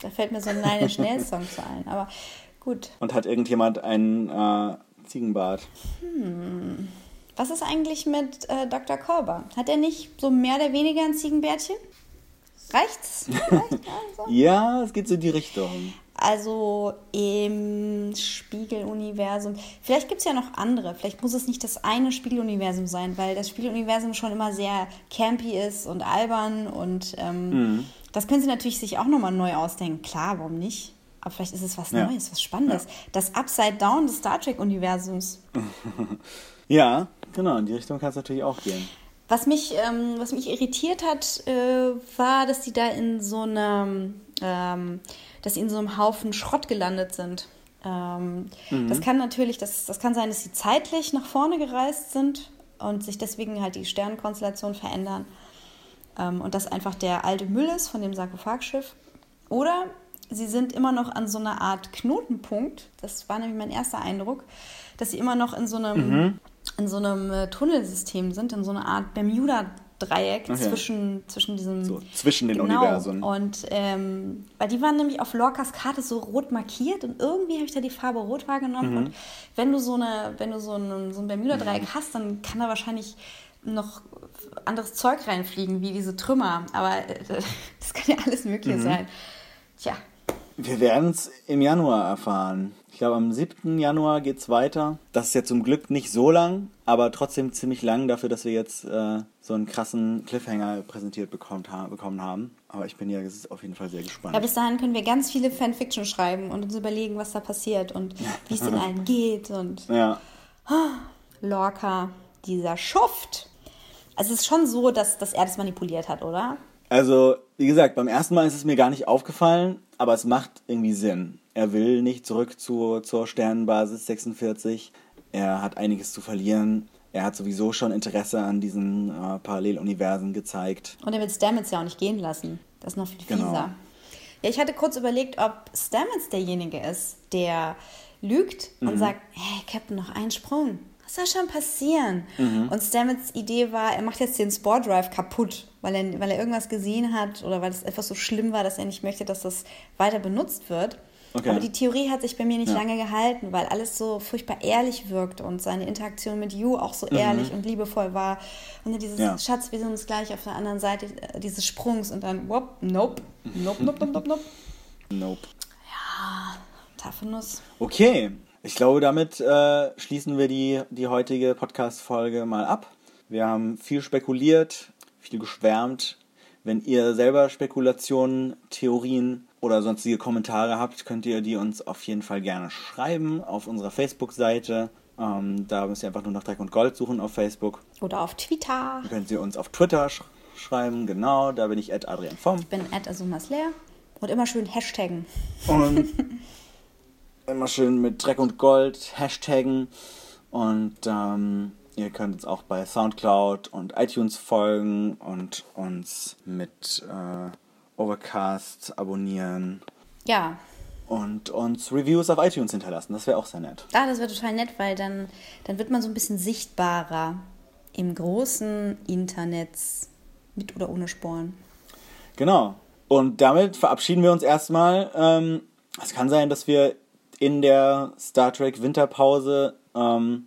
da fällt mir so ein Nine Schnell Song zu ein. Aber Gut. Und hat irgendjemand einen äh, Ziegenbart? Hm. Was ist eigentlich mit äh, Dr. Korber? Hat er nicht so mehr oder weniger ein Ziegenbärtchen? Reicht's? also? ja, es geht so in die Richtung. Also im Spiegeluniversum. Vielleicht gibt es ja noch andere. Vielleicht muss es nicht das eine Spiegeluniversum sein, weil das Spiegeluniversum schon immer sehr campy ist und albern. Und ähm, mhm. das können sie natürlich sich auch nochmal neu ausdenken. Klar, warum nicht? Aber vielleicht ist es was ja. Neues, was Spannendes. Ja. Das Upside Down des Star Trek-Universums. ja, genau, in die Richtung kann es natürlich auch gehen. Was mich, ähm, was mich irritiert hat, äh, war, dass die da in so einem, ähm, dass sie in so einem Haufen Schrott gelandet sind. Ähm, mhm. Das kann natürlich, das, das kann sein, dass sie zeitlich nach vorne gereist sind und sich deswegen halt die Sternenkonstellationen verändern. Ähm, und das einfach der alte Müll ist von dem Sarkophagschiff. Oder sie sind immer noch an so einer Art Knotenpunkt. Das war nämlich mein erster Eindruck, dass sie immer noch in so einem, Mhm. in so einem äh, Tunnelsystem sind, in so einer Art Bermuda. Dreieck Okay. zwischen, zwischen diesem. So, zwischen den genau. Universen. Und ähm, weil die waren nämlich auf Lorcas Karte so rot markiert und irgendwie habe ich da die Farbe rot wahrgenommen. Mhm. Und wenn du so eine, wenn du so ein, so ein Bermuda-Dreieck hast, dann kann da wahrscheinlich noch anderes Zeug reinfliegen, wie diese Trümmer. Aber äh, das kann ja alles Mögliche Mhm. sein. Tja, Wir werden es im Januar erfahren. Ich glaube, am 7. Januar geht es weiter. Das ist ja zum Glück nicht so lang, aber trotzdem ziemlich lang dafür, dass wir jetzt äh, so einen krassen Cliffhanger präsentiert bekommt, ha bekommen haben. Aber ich bin ja auf jeden Fall sehr gespannt. Ja, bis dahin können wir ganz viele Fanfiction schreiben und uns überlegen, was da passiert und wie es den allen geht und ja. Lorca, dieser Schuft. Also es ist schon so, dass, dass er das manipuliert hat, oder? Also, wie gesagt, beim ersten Mal ist es mir gar nicht aufgefallen, aber es macht irgendwie Sinn. Er will nicht zurück zu, zur Sternenbasis 46. Er hat einiges zu verlieren. Er hat sowieso schon Interesse an diesen äh, Paralleluniversen gezeigt. Und er will Stamets ja auch nicht gehen lassen. Das ist noch viel fieser. Genau. Ja, ich hatte kurz überlegt, ob Stamets derjenige ist, der lügt Mhm. und sagt, hey, Captain, noch einen Sprung. Was soll schon passieren? Mhm. Und Stamets Idee war, er macht jetzt den Spore Drive kaputt, weil er, weil er irgendwas gesehen hat oder weil es etwas so schlimm war, dass er nicht möchte, dass das weiter benutzt wird. Okay. Aber die Theorie hat sich bei mir nicht Ja. lange gehalten, weil alles so furchtbar ehrlich wirkt und seine Interaktion mit Yu auch so ehrlich und liebevoll war. Und dann dieses Mhm. Ja. Schatz, wir sind uns gleich auf der anderen Seite äh, dieses Sprungs und dann, whoop, nope, nope, nope, nope, nope, nope. Nope. Taffe Nuss. Okay, ich glaube, damit äh, schließen wir die, die heutige Podcast-Folge mal ab. Wir haben viel spekuliert, viel geschwärmt. Wenn ihr selber Spekulationen, Theorien oder sonstige Kommentare habt, könnt ihr die uns auf jeden Fall gerne schreiben auf unserer Facebook-Seite. Ähm, da müsst ihr einfach nur nach Dreck und Gold suchen auf Facebook. Oder auf Twitter. Dann könnt ihr uns auf Twitter sch schreiben, genau, da bin ich Adrian Vom. Ich bin at Azumas leer. Und immer schön hashtaggen. Und immer schön mit Dreck und Gold hashtaggen. Und ähm, ihr könnt uns auch bei Soundcloud und iTunes folgen und uns mit äh, Overcast abonnieren Ja, und uns Reviews auf iTunes hinterlassen. Das wäre auch sehr nett. ah, das wäre total nett, weil dann, dann wird man so ein bisschen sichtbarer im großen Internet mit oder ohne Sporen. Genau. Und damit verabschieden wir uns erstmal. Ähm, es kann sein, dass wir in der Star Trek Winterpause ähm,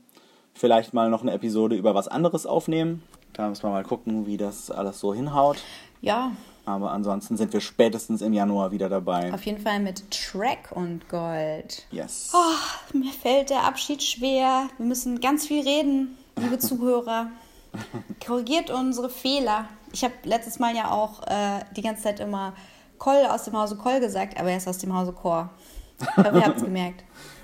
vielleicht mal noch eine Episode über was anderes aufnehmen. Da müssen wir mal gucken, wie das alles so hinhaut. Ja, Aber ansonsten sind wir spätestens im Januar wieder dabei. auf jeden Fall mit Track und Gold. Yes. Oh, mir fällt der Abschied schwer. Wir müssen ganz viel reden, liebe Zuhörer. Korrigiert unsere Fehler. Ich habe letztes Mal ja auch äh, die ganze Zeit immer Koll aus dem Hause Koll gesagt, aber er ist aus dem Hause Chor. Ich hoffe, ihr habt es gemerkt.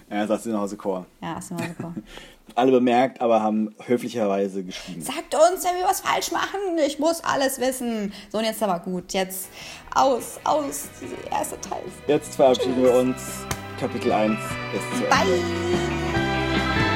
Ja, das ist in Hause Chor. Ja, aus dem Hause Chor. Alle bemerkt, aber haben höflicherweise geschwiegen. Sagt uns, wenn wir was falsch machen. Ich muss alles wissen. So, und jetzt aber gut. Jetzt aus, aus, dieser erste Teil. Jetzt verabschieden wir uns. Kapitel 1 ist zu Ende. Bye!